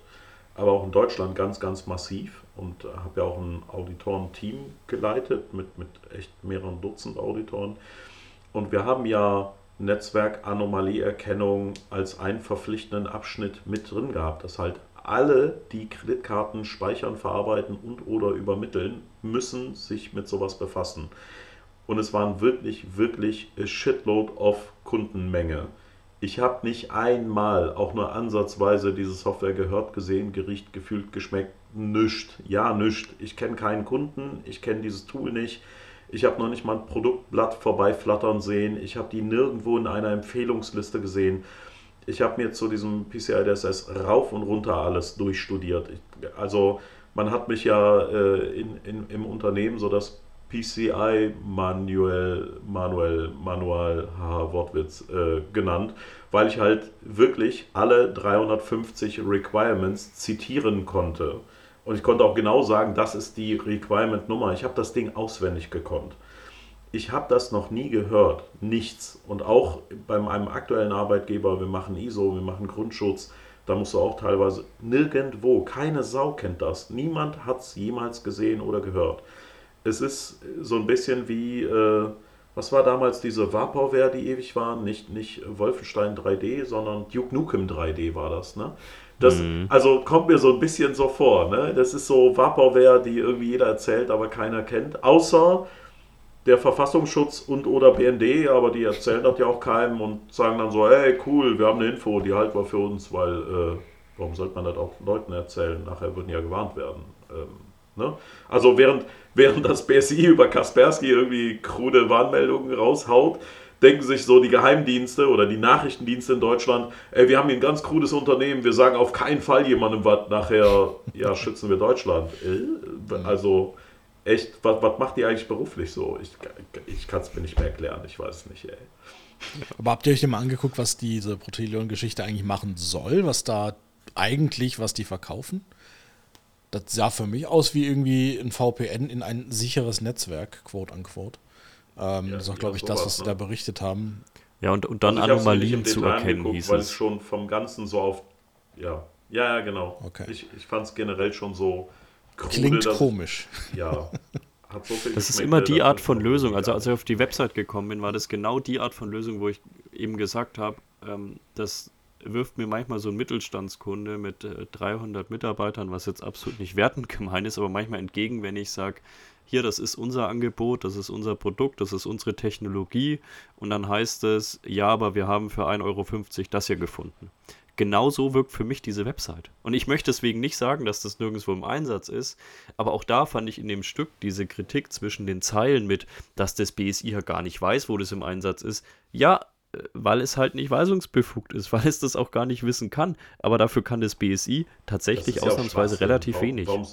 aber auch in Deutschland ganz, ganz massiv und habe ja auch ein Auditorenteam geleitet mit, mit echt mehreren Dutzend Auditoren. Und wir haben ja Netzwerk-Anomalieerkennung als einen verpflichtenden Abschnitt mit drin gehabt, dass halt alle, die Kreditkarten speichern, verarbeiten und oder übermitteln, müssen sich mit sowas befassen. Und es waren wirklich, wirklich a shitload of Kundenmenge. Ich habe nicht einmal auch nur ansatzweise diese Software gehört, gesehen, geriecht, gefühlt, geschmeckt. Nischt. Ja, nischt. Ich kenne keinen Kunden, ich kenne dieses Tool nicht. Ich habe noch nicht mal ein Produktblatt vorbeiflattern sehen. Ich habe die nirgendwo in einer Empfehlungsliste gesehen. Ich habe mir zu diesem PCI DSS rauf und runter alles durchstudiert. Ich, also man hat mich ja äh, in, in, im Unternehmen so das PCI Manual, Manual, Manual, haha, Wortwitz, äh, genannt, weil ich halt wirklich alle 350 Requirements zitieren konnte. Und ich konnte auch genau sagen, das ist die Requirement-Nummer. Ich habe das Ding auswendig gekonnt. Ich habe das noch nie gehört. Nichts. Und auch bei meinem aktuellen Arbeitgeber, wir machen ISO, wir machen Grundschutz, da musst du auch teilweise nirgendwo, keine Sau kennt das. Niemand hat es jemals gesehen oder gehört. Es ist so ein bisschen wie, äh, was war damals diese Vaporware, die ewig waren? Nicht, nicht Wolfenstein 3D, sondern Duke Nukem 3D war das. Ne? Das, mhm. Also kommt mir so ein bisschen so vor. Ne? Das ist so Vaporware, die irgendwie jeder erzählt, aber keiner kennt. Außer der Verfassungsschutz und oder BND, aber die erzählen das ja auch keinem und sagen dann so, hey cool, wir haben eine Info, die halten wir für uns, weil äh, warum sollte man das auch Leuten erzählen? Nachher würden ja gewarnt werden. Ähm, ne? Also während, während das BSI über Kaspersky irgendwie krude Warnmeldungen raushaut, denken sich so die Geheimdienste oder die Nachrichtendienste in Deutschland, ey, wir haben hier ein ganz krudes Unternehmen, wir sagen auf keinen Fall jemandem was, nachher, ja, schützen wir Deutschland. Äh, also, echt, was, was macht ihr eigentlich beruflich so? Ich, ich kann es mir nicht mehr erklären, ich weiß es nicht, ey. Aber habt ihr euch denn mal angeguckt, was diese Protelion-Geschichte eigentlich machen soll? Was da eigentlich, was die verkaufen? Das sah für mich aus wie irgendwie ein VPN in ein sicheres Netzwerk, quote unquote. Ähm, ja, das ist auch, glaube ich, das, was sie ne? da berichtet haben. Ja, und, und dann also Anomalien zu erkennen, hieß weil es. schon vom Ganzen so auf. Ja, ja, ja genau. Okay. Ich, ich fand es generell schon so. Krude, Klingt dass, komisch. Ja. So das ist immer die Art von Lösung. Also als ich auf die Website gekommen bin, war das genau die Art von Lösung, wo ich eben gesagt habe, ähm, das wirft mir manchmal so ein Mittelstandskunde mit äh, 300 Mitarbeitern, was jetzt absolut nicht wertend gemeint ist, aber manchmal entgegen, wenn ich sage, hier, das ist unser Angebot, das ist unser Produkt, das ist unsere Technologie und dann heißt es, ja, aber wir haben für 1,50 Euro das hier gefunden. Genauso wirkt für mich diese Website. Und ich möchte deswegen nicht sagen, dass das nirgendwo im Einsatz ist, aber auch da fand ich in dem Stück diese Kritik zwischen den Zeilen mit, dass das BSI ja gar nicht weiß, wo das im Einsatz ist. Ja, weil es halt nicht weisungsbefugt ist, weil es das auch gar nicht wissen kann. Aber dafür kann das BSI tatsächlich das ausnahmsweise relativ warum, wenig. Warum,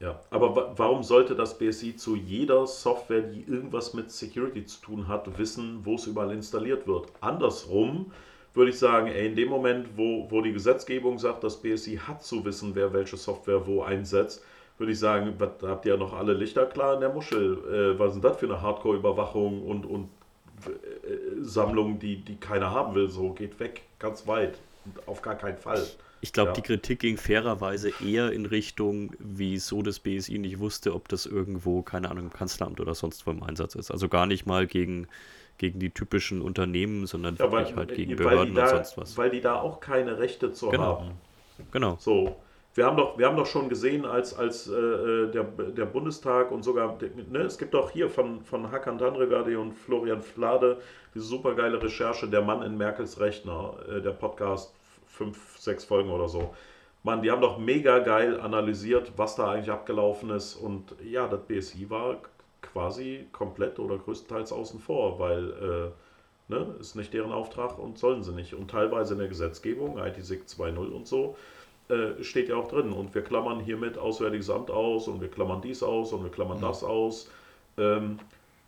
ja, aber warum sollte das BSI zu jeder Software, die irgendwas mit Security zu tun hat, wissen, wo es überall installiert wird? Andersrum würde ich sagen, ey, in dem Moment, wo, wo die Gesetzgebung sagt, das BSI hat zu wissen, wer welche Software wo einsetzt, würde ich sagen, was, habt ihr ja noch alle Lichter klar in der Muschel? Äh, was ist das für eine Hardcore-Überwachung und, und Sammlung, die, die keiner haben will? So, geht weg, ganz weit. Auf gar keinen Fall. Ich glaube, ja. die Kritik ging fairerweise eher in Richtung, wieso das BSI nicht wusste, ob das irgendwo, keine Ahnung, im Kanzleramt oder sonst wo im Einsatz ist. Also gar nicht mal gegen, gegen die typischen Unternehmen, sondern ja, wirklich weil, halt gegen Behörden da, und sonst was. Weil die da auch keine Rechte zu genau. haben. Genau. So. Wir haben doch, wir haben doch schon gesehen, als, als äh, äh der, der Bundestag und sogar, ne, es gibt auch hier von, von Hakan Danregadi und Florian Flade diese supergeile Recherche, Der Mann in Merkels Rechner, äh, der Podcast fünf, sechs Folgen oder so. Mann, die haben doch mega geil analysiert, was da eigentlich abgelaufen ist. Und ja, das BSI war quasi komplett oder größtenteils außen vor, weil äh, ne, ist nicht deren Auftrag und sollen sie nicht. Und teilweise in der Gesetzgebung, ITSIC 2.0 und so, äh, steht ja auch drin. Und wir klammern hiermit Auswärtiges Amt aus und wir klammern dies aus und wir klammern mhm. das aus. Ähm,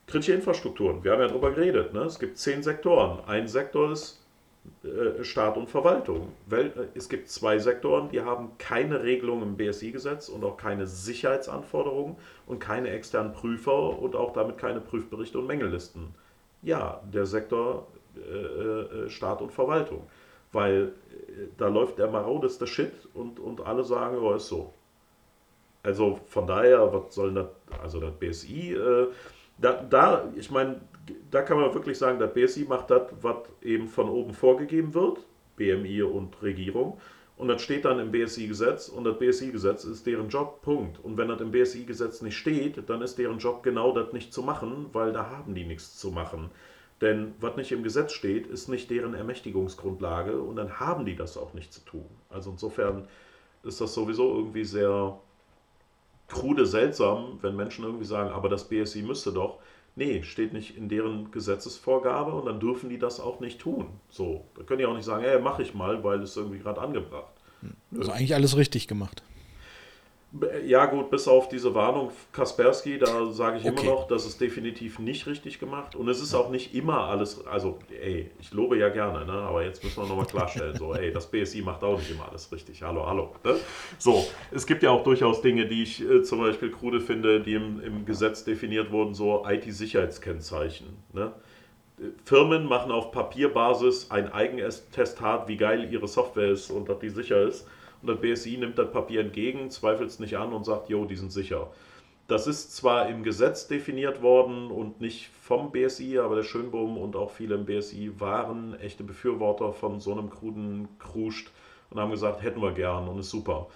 kritische Infrastrukturen, wir haben ja darüber geredet. Ne? Es gibt zehn Sektoren. Ein Sektor ist äh, Staat und Verwaltung. Äh, es gibt zwei Sektoren, die haben keine Regelung im BSI-Gesetz und auch keine Sicherheitsanforderungen und keine externen Prüfer und auch damit keine Prüfberichte und Mängellisten. Ja, der Sektor äh, äh, Staat und Verwaltung. Weil äh, da läuft der marodeste Shit und, und alle sagen, oh, ist so. Also von daher, was soll das, also das BSI, äh, da, da, ich meine, da kann man wirklich sagen, das BSI macht das, was eben von oben vorgegeben wird, BMI und Regierung. Und das steht dann im BSI-Gesetz und das BSI-Gesetz ist deren Job, Punkt. Und wenn das im BSI-Gesetz nicht steht, dann ist deren Job genau das nicht zu machen, weil da haben die nichts zu machen. Denn was nicht im Gesetz steht, ist nicht deren Ermächtigungsgrundlage und dann haben die das auch nicht zu tun. Also insofern ist das sowieso irgendwie sehr krude seltsam, wenn Menschen irgendwie sagen, aber das BSI müsste doch. Nee, steht nicht in deren Gesetzesvorgabe und dann dürfen die das auch nicht tun. So, da können die auch nicht sagen, hey, mach ich mal, weil es irgendwie gerade angebracht. Also eigentlich alles richtig gemacht. Ja, gut, bis auf diese Warnung Kaspersky, da sage ich Okay. immer noch, das ist definitiv nicht richtig gemacht. Und es ist auch nicht immer alles, also, ey, ich lobe ja gerne, ne? aber jetzt müssen wir nochmal klarstellen, so, ey, das BSI macht auch nicht immer alles richtig. Hallo, hallo. Ne? So, es gibt ja auch durchaus Dinge, die ich äh, zum Beispiel krude finde, die im, im Gesetz definiert wurden, so IT-Sicherheitskennzeichen. Ne? Firmen machen auf Papierbasis ein Eigentestat, wie geil ihre Software ist und dass die sicher ist. Und das BSI nimmt das Papier entgegen, zweifelt es nicht an und sagt, jo, die sind sicher. Das ist zwar im Gesetz definiert worden und nicht vom BSI, aber der Schönbohm und auch viele im BSI waren echte Befürworter von so einem kruden Kruscht und haben gesagt, hätten wir gern und ist super.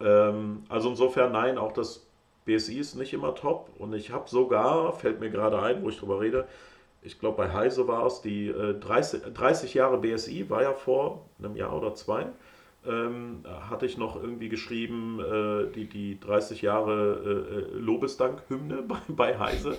Ähm, also insofern nein, auch das BSI ist nicht immer top und ich habe sogar, fällt mir gerade ein, wo ich drüber rede, ich glaube bei Heise war es, die äh, 30, 30 Jahre BSI war ja vor einem Jahr oder zwei, ähm, hatte ich noch irgendwie geschrieben, äh, die, die 30 Jahre äh, äh, Lobesdank-Hymne bei, bei Heise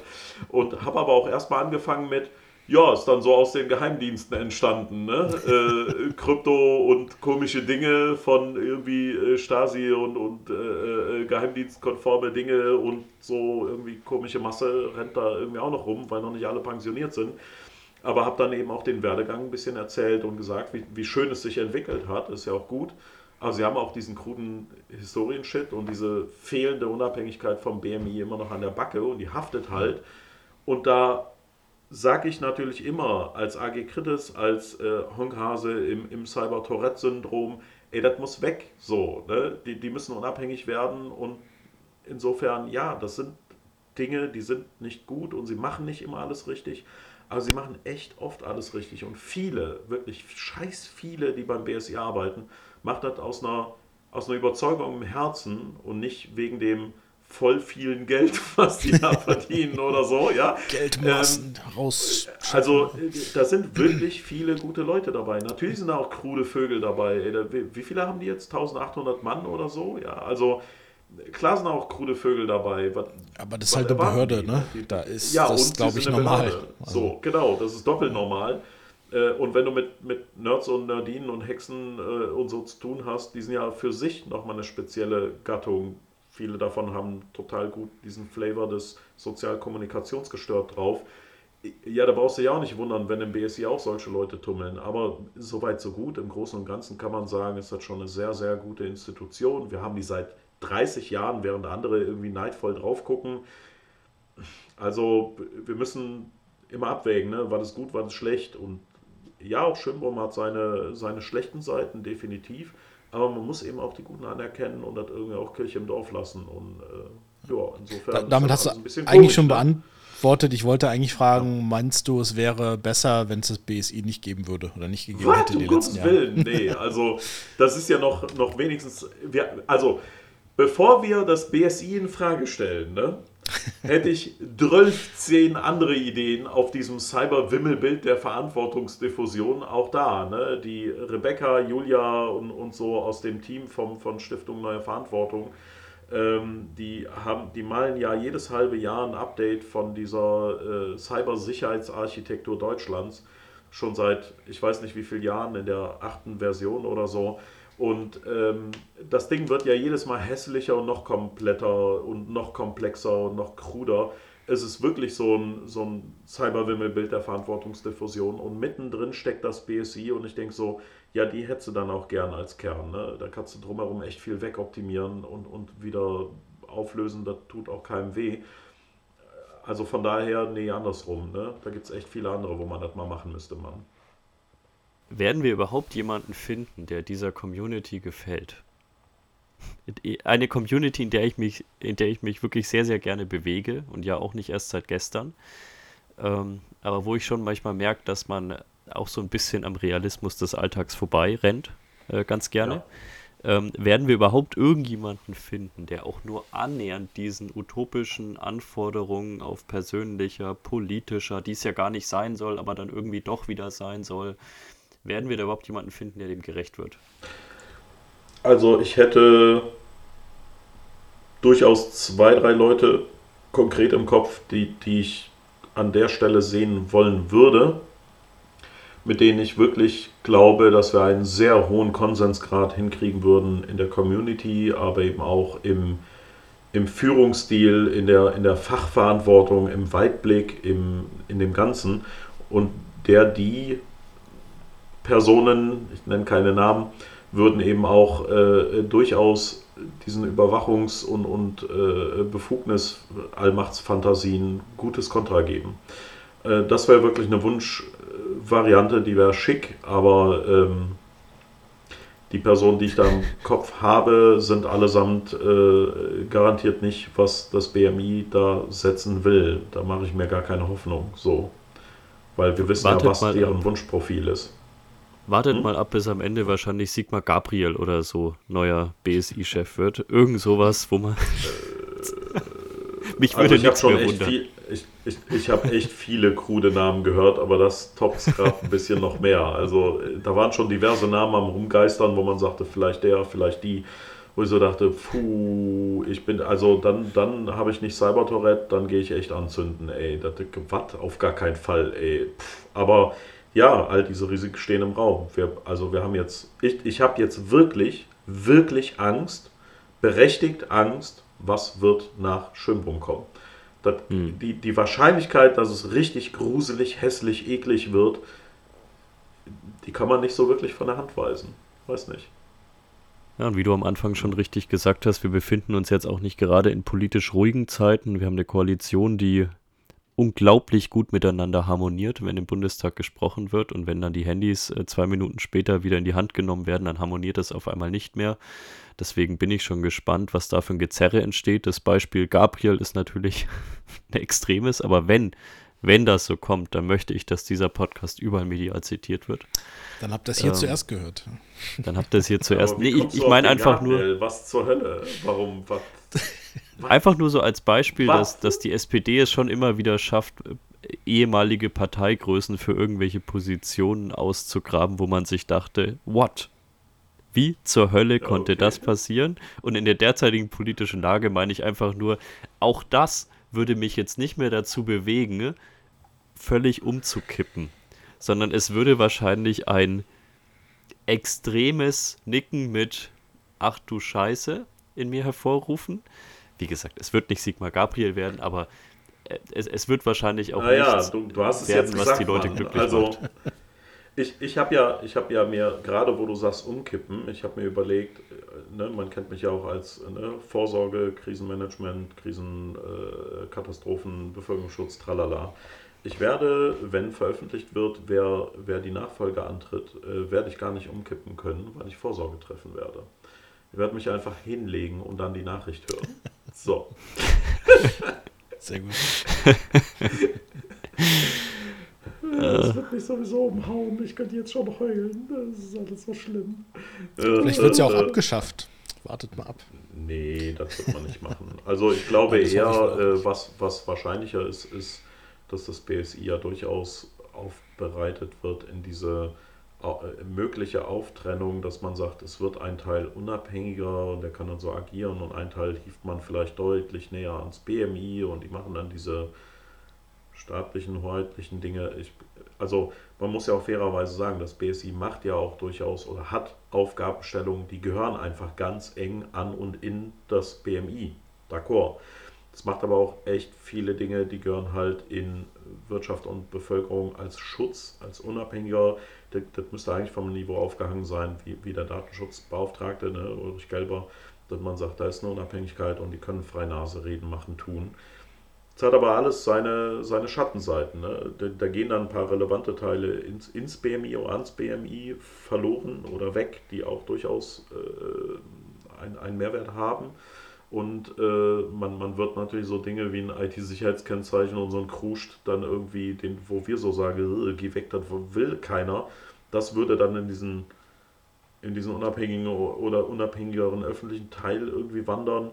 und habe aber auch erstmal angefangen mit, ja, ist dann so aus den Geheimdiensten entstanden, ne? äh, Krypto und komische Dinge von irgendwie äh, Stasi und, und äh, äh, geheimdienstkonforme Dinge und so irgendwie komische Masse rennt da irgendwie auch noch rum, weil noch nicht alle pensioniert sind. Aber habe dann eben auch den Werdegang ein bisschen erzählt und gesagt, wie, wie schön es sich entwickelt hat, ist ja auch gut. Aber sie haben auch diesen kruden Historienshit und diese fehlende Unabhängigkeit vom BMI immer noch an der Backe und die haftet halt. Und da sage ich natürlich immer als AG Kritis, als äh, Honkhase im, im Cyber-Tourette-Syndrom, ey, das muss weg. So, ne? die, die müssen unabhängig werden und insofern, ja, das sind Dinge, die sind nicht gut und sie machen nicht immer alles richtig, aber sie machen echt oft alles richtig. Und viele, wirklich scheiß viele, die beim BSI arbeiten, machen das aus einer, aus einer Überzeugung im Herzen und nicht wegen dem voll vielen Geld, was die da verdienen oder so, ja. Geldmassen raus. Also, da sind wirklich viele gute Leute dabei. Natürlich sind da auch krude Vögel dabei. Wie viele haben die jetzt? 1800 Mann oder so? Ja, also klar sind auch krude Vögel dabei. Was, Aber das ist halt eine Behörde, die? ne? Da ist ja, das, glaube ich, normal. Behörde. Also, So, genau, das ist doppelt normal. Äh, Und wenn du mit, mit Nerds und Nerdinen und Hexen äh, und so zu tun hast, die sind ja für sich nochmal eine spezielle Gattung. Viele davon haben total gut diesen Flavor des sozial-kommunikationsgestört drauf. Ja, da brauchst du ja auch nicht wundern, wenn im BSI auch solche Leute tummeln. Aber soweit so gut. Im Großen und Ganzen kann man sagen, ist das schon eine sehr, sehr gute Institution. Wir haben die seit 30 Jahren, während andere irgendwie neidvoll drauf gucken. Also wir müssen immer abwägen, ne? was ist gut, was ist schlecht. Und ja, auch Schönbaum hat seine, seine schlechten Seiten, definitiv. Aber man muss eben auch die guten anerkennen und das irgendwie auch Kirche im Dorf lassen. Und äh, ja, insofern. da, damit das hast du eigentlich komisch, schon ne? beantwortet. Ich wollte eigentlich fragen, meinst du, es wäre besser, wenn es das BSI nicht geben würde oder nicht gegeben Was? hätte Um die Gottes letzten Jahre? Willen, nee. Also, das ist ja noch, noch wenigstens. Wir, also, bevor wir das BSI in Frage stellen, ne, hätte ich 12, 10 andere Ideen auf diesem Cyber-Wimmelbild der Verantwortungsdiffusion. Auch da, ne, die Rebecca, Julia und, und so aus dem Team vom, von Stiftung Neue Verantwortung. Ähm, die, haben, die malen ja jedes halbe Jahr ein Update von dieser äh, Cybersicherheitsarchitektur Deutschlands schon seit, ich weiß nicht wie vielen Jahren, in der achten Version oder so. Und ähm, das Ding wird ja jedes Mal hässlicher und noch kompletter und noch komplexer und noch kruder. Es ist wirklich so ein, so ein Cyberwimmelbild der Verantwortungsdiffusion und mittendrin steckt das BSI und ich denke so, ja, die hättest du dann auch gern als Kern. Ne? Da kannst du drumherum echt viel wegoptimieren und, und wieder auflösen, das tut auch keinem weh. also von daher, nee, andersrum. Ne? Da gibt es echt viele andere, wo man das mal machen müsste, Mann. Werden wir überhaupt jemanden finden, der dieser Community gefällt? Eine Community, in der ich mich, in der ich mich wirklich sehr, sehr gerne bewege und ja auch nicht erst seit gestern. Ähm, aber wo ich schon manchmal merke, dass man auch so ein bisschen am Realismus des Alltags vorbei rennt, äh, ganz gerne. Ja. Ähm, werden wir überhaupt irgendjemanden finden, der auch nur annähernd diesen utopischen Anforderungen auf persönlicher, politischer, die es ja gar nicht sein soll, aber dann irgendwie doch wieder sein soll, werden wir da überhaupt jemanden finden, der dem gerecht wird? Also ich hätte durchaus zwei, drei Leute konkret im Kopf, die, die ich an der Stelle sehen wollen würde mit denen ich wirklich glaube, dass wir einen sehr hohen Konsensgrad hinkriegen würden in der Community, aber eben auch im, im Führungsstil, in der, in der Fachverantwortung, im Weitblick, im, in dem Ganzen. Und der, die Personen, ich nenne keine Namen, würden eben auch äh, durchaus diesen Überwachungs- und, und äh, Befugnis-Allmachtsfantasien gutes Kontra geben. Äh, das wäre wirklich eine Wunsch, Variante, die wäre schick, aber ähm, die Personen, die ich da im Kopf habe, sind allesamt äh, garantiert nicht, was das BMI da setzen will. Da mache ich mir gar keine Hoffnung. So. Weil wir wissen Wartet ja, was deren ab. Wunschprofil ist. Wartet hm? mal ab, bis am Ende wahrscheinlich Sigmar Gabriel oder so neuer BSI-Chef wird. Irgend sowas, wo man. Äh, Mich würde also nichts mehr wundern. Viel, ich, ich, ich habe echt viele krude Namen gehört, aber das toppt es gerade ein bisschen noch mehr. Also da waren schon diverse Namen am Rumgeistern, wo man sagte, vielleicht der, vielleicht die. Wo ich so dachte, puh, ich bin, also dann, dann habe ich nicht Cyber-Tourette, dann gehe ich echt anzünden, ey. Das, was? Auf gar keinen Fall, ey. Pff, aber ja, all diese Risiken stehen im Raum. Wir, also wir haben jetzt, ich, ich habe jetzt wirklich, wirklich Angst, berechtigt Angst, was wird nach Schönbrunn kommen. Das, mhm. die, die Wahrscheinlichkeit, dass es richtig gruselig, hässlich, eklig wird, die kann man nicht so wirklich von der Hand weisen. Weiß nicht. Ja, und wie du am Anfang schon richtig gesagt hast, wir befinden uns jetzt auch nicht gerade in politisch ruhigen Zeiten. Wir haben eine Koalition, die unglaublich gut miteinander harmoniert, wenn im Bundestag gesprochen wird und wenn dann die Handys äh, zwei Minuten später wieder in die Hand genommen werden, dann harmoniert das auf einmal nicht mehr. Deswegen bin ich schon gespannt, was da für ein Gezerre entsteht. Das Beispiel Gabriel ist natürlich ein extremes, aber wenn, wenn das so kommt, dann möchte ich, dass dieser Podcast überall medial zitiert wird. Dann habt ihr das hier ähm, zuerst gehört. Dann habt ihr es hier zuerst. Nee, ich, ich meine einfach Gabriel? nur. Was zur Hölle? Warum? Was? Einfach nur so als Beispiel, dass, dass die SPD es schon immer wieder schafft, ehemalige Parteigrößen für irgendwelche Positionen auszugraben, wo man sich dachte, what? Wie zur Hölle konnte okay. das passieren? Und in der derzeitigen politischen Lage meine ich einfach nur, auch das würde mich jetzt nicht mehr dazu bewegen, völlig umzukippen, sondern es würde wahrscheinlich ein extremes Nicken mit Ach du Scheiße in mir hervorrufen. Wie gesagt, es wird nicht Sigmar Gabriel werden, aber äh, es, es wird wahrscheinlich auch naja, nichts du, du werden, gesagt, was die Leute glücklich also, macht. Ich, ich habe ja, hab ja mir, gerade wo du sagst umkippen, ich habe mir überlegt, äh, ne, man kennt mich ja auch als ne, Vorsorge, Krisenmanagement, Krisenkatastrophen, äh, Bevölkerungsschutz, tralala. Ich werde, wenn veröffentlicht wird, wer, wer die Nachfolge antritt, äh, werde ich gar nicht umkippen können, weil ich Vorsorge treffen werde. Ich werde mich einfach hinlegen und dann die Nachricht hören. So. Sehr gut. Das wird mich sowieso umhauen. Ich könnte jetzt schon heulen. Das ist alles so schlimm. Vielleicht wird es ja auch äh, abgeschafft. Wartet mal ab. Nee, das wird man nicht machen. Also ich glaube eher, äh, was, was wahrscheinlicher ist, ist, dass das BSI ja durchaus aufbereitet wird in diese äh, mögliche Auftrennung, dass man sagt, es wird ein Teil unabhängiger und der kann dann so agieren und ein Teil hieft man vielleicht deutlich näher ans BMI und die machen dann diese staatlichen, hoheitlichen Dinge. Ich, also man muss ja auch fairerweise sagen, das BSI macht ja auch durchaus oder hat Aufgabenstellungen, die gehören einfach ganz eng an und in das BMI. D'accord. Es macht aber auch echt viele Dinge, die gehören halt in Wirtschaft und Bevölkerung als Schutz, als unabhängiger. Das, das müsste eigentlich vom Niveau aufgehangen sein, wie, wie der Datenschutzbeauftragte, ne, Ulrich Gelber, dass man sagt, da ist eine Unabhängigkeit und die können frei Nase reden, machen, tun. Es hat aber alles seine, seine Schattenseiten. Ne? Da, da, gehen dann ein paar relevante Teile ins, ins BMI oder ans BMI verloren oder weg, die auch durchaus äh, ein, einen Mehrwert haben. Und äh, man, man wird natürlich so Dinge wie ein IT-Sicherheitskennzeichen und so ein Kruscht dann irgendwie, den, wo wir so sagen, äh, geh weg, das will keiner. Das würde dann in diesen, in diesen unabhängigen oder unabhängigeren öffentlichen Teil irgendwie wandern.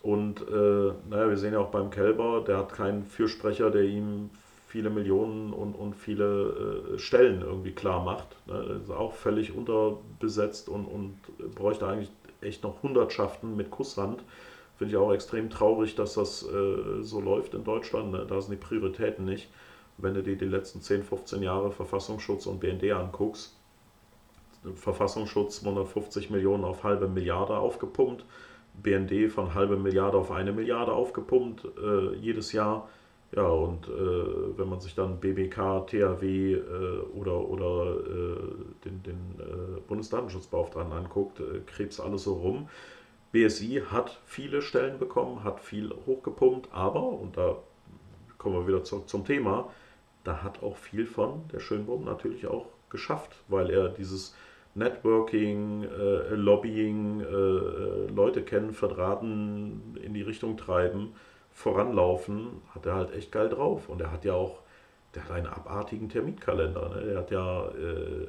Und äh, naja, wir sehen ja auch beim Kälber, der hat keinen Fürsprecher, der ihm viele Millionen und, und viele äh, Stellen irgendwie klar macht. Ne? Ist auch völlig unterbesetzt und, und bräuchte eigentlich echt noch Hundertschaften mit Kusshand. Finde ich auch extrem traurig, dass das äh, so läuft in Deutschland. Ne? Da sind die Prioritäten nicht. Wenn du dir die letzten 10, 15 Jahre Verfassungsschutz und BND anguckst, Verfassungsschutz 250 Millionen auf halbe Milliarde aufgepumpt, BND von halbe Milliarde auf eine Milliarde aufgepumpt äh, jedes Jahr. Ja, und äh, wenn man sich dann BBK, THW äh, oder, oder äh, den, den äh, Bundesdatenschutzbeauftragten anguckt, äh, krebs alles so rum. BSI hat viele Stellen bekommen, hat viel hochgepumpt, aber, und da kommen wir wieder zurück zum Thema, da hat auch viel von der Schönbohm natürlich auch geschafft, weil er dieses Networking, äh, Lobbying, äh, Leute kennen, verdrahten, in die Richtung treiben, voranlaufen, hat er halt echt geil drauf. Und er hat ja auch, der hat einen abartigen Terminkalender. Ne? Der hat ja, äh,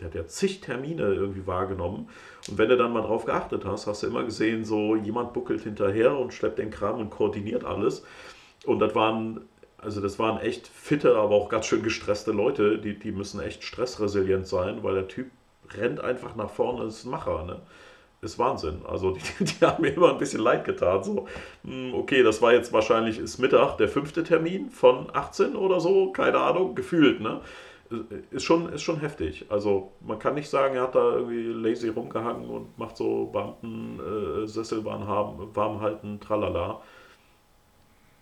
der hat ja zig Termine irgendwie wahrgenommen. Und wenn du dann mal drauf geachtet hast, hast du immer gesehen, so jemand buckelt hinterher und schleppt den Kram und koordiniert alles. Und das waren also das waren echt fitte, aber auch ganz schön gestresste Leute. Die, die müssen echt stressresilient sein, weil der Typ rennt einfach nach vorne, ist ein Macher. Ne? Ist Wahnsinn. Also die, die, haben mir immer ein bisschen leid getan. So, hm, okay, das war jetzt wahrscheinlich ist Mittag der fünfte Termin von 18 oder so, keine Ahnung, gefühlt. Ne? Ist schon, ist schon heftig. Also man kann nicht sagen, er hat da irgendwie lazy rumgehangen und macht so Beamten äh, Sesselbahn haben, warm halten, tralala.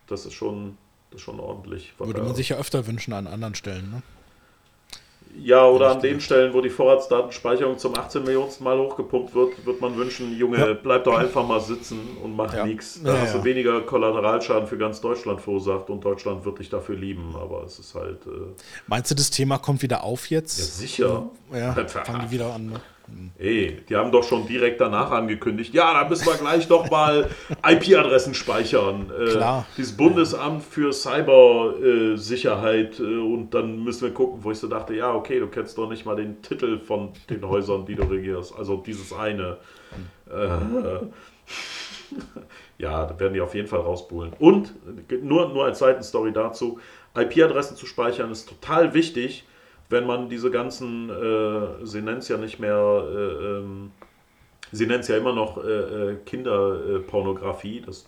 Das ist schon, das ist schon ordentlich. Würde man sich ja öfter wünschen an anderen Stellen, ne? Ja, oder an den Stellen, wo die Vorratsdatenspeicherung zum 18 Millionsten Mal hochgepumpt wird, wird man wünschen, Junge, ja. bleib doch einfach mal sitzen und mach ja. nichts. Da ja, hast du weniger Kollateralschaden für ganz Deutschland verursacht und Deutschland wird dich dafür lieben, aber es ist halt. Äh Meinst du, das Thema kommt wieder auf jetzt? Ja, sicher. Ja, fangen die wieder an. Ne? Ey, die haben doch schon direkt danach angekündigt, ja, da müssen wir gleich doch mal IP-Adressen speichern. Äh, Klar. Dieses Bundesamt für Cybersicherheit äh, äh, und dann müssen wir gucken, wo ich so dachte, ja, okay, du kennst doch nicht mal den Titel von den Häusern, die du regierst. Also dieses eine. Äh, ja, da werden die auf jeden Fall rausbuhlen. Und nur, nur als Seitenstory dazu, IP-Adressen zu speichern ist total wichtig, wenn man diese ganzen, äh, sie nennt es ja nicht mehr, äh, ähm, sie nennt es ja immer noch äh, äh Kinderpornografie, das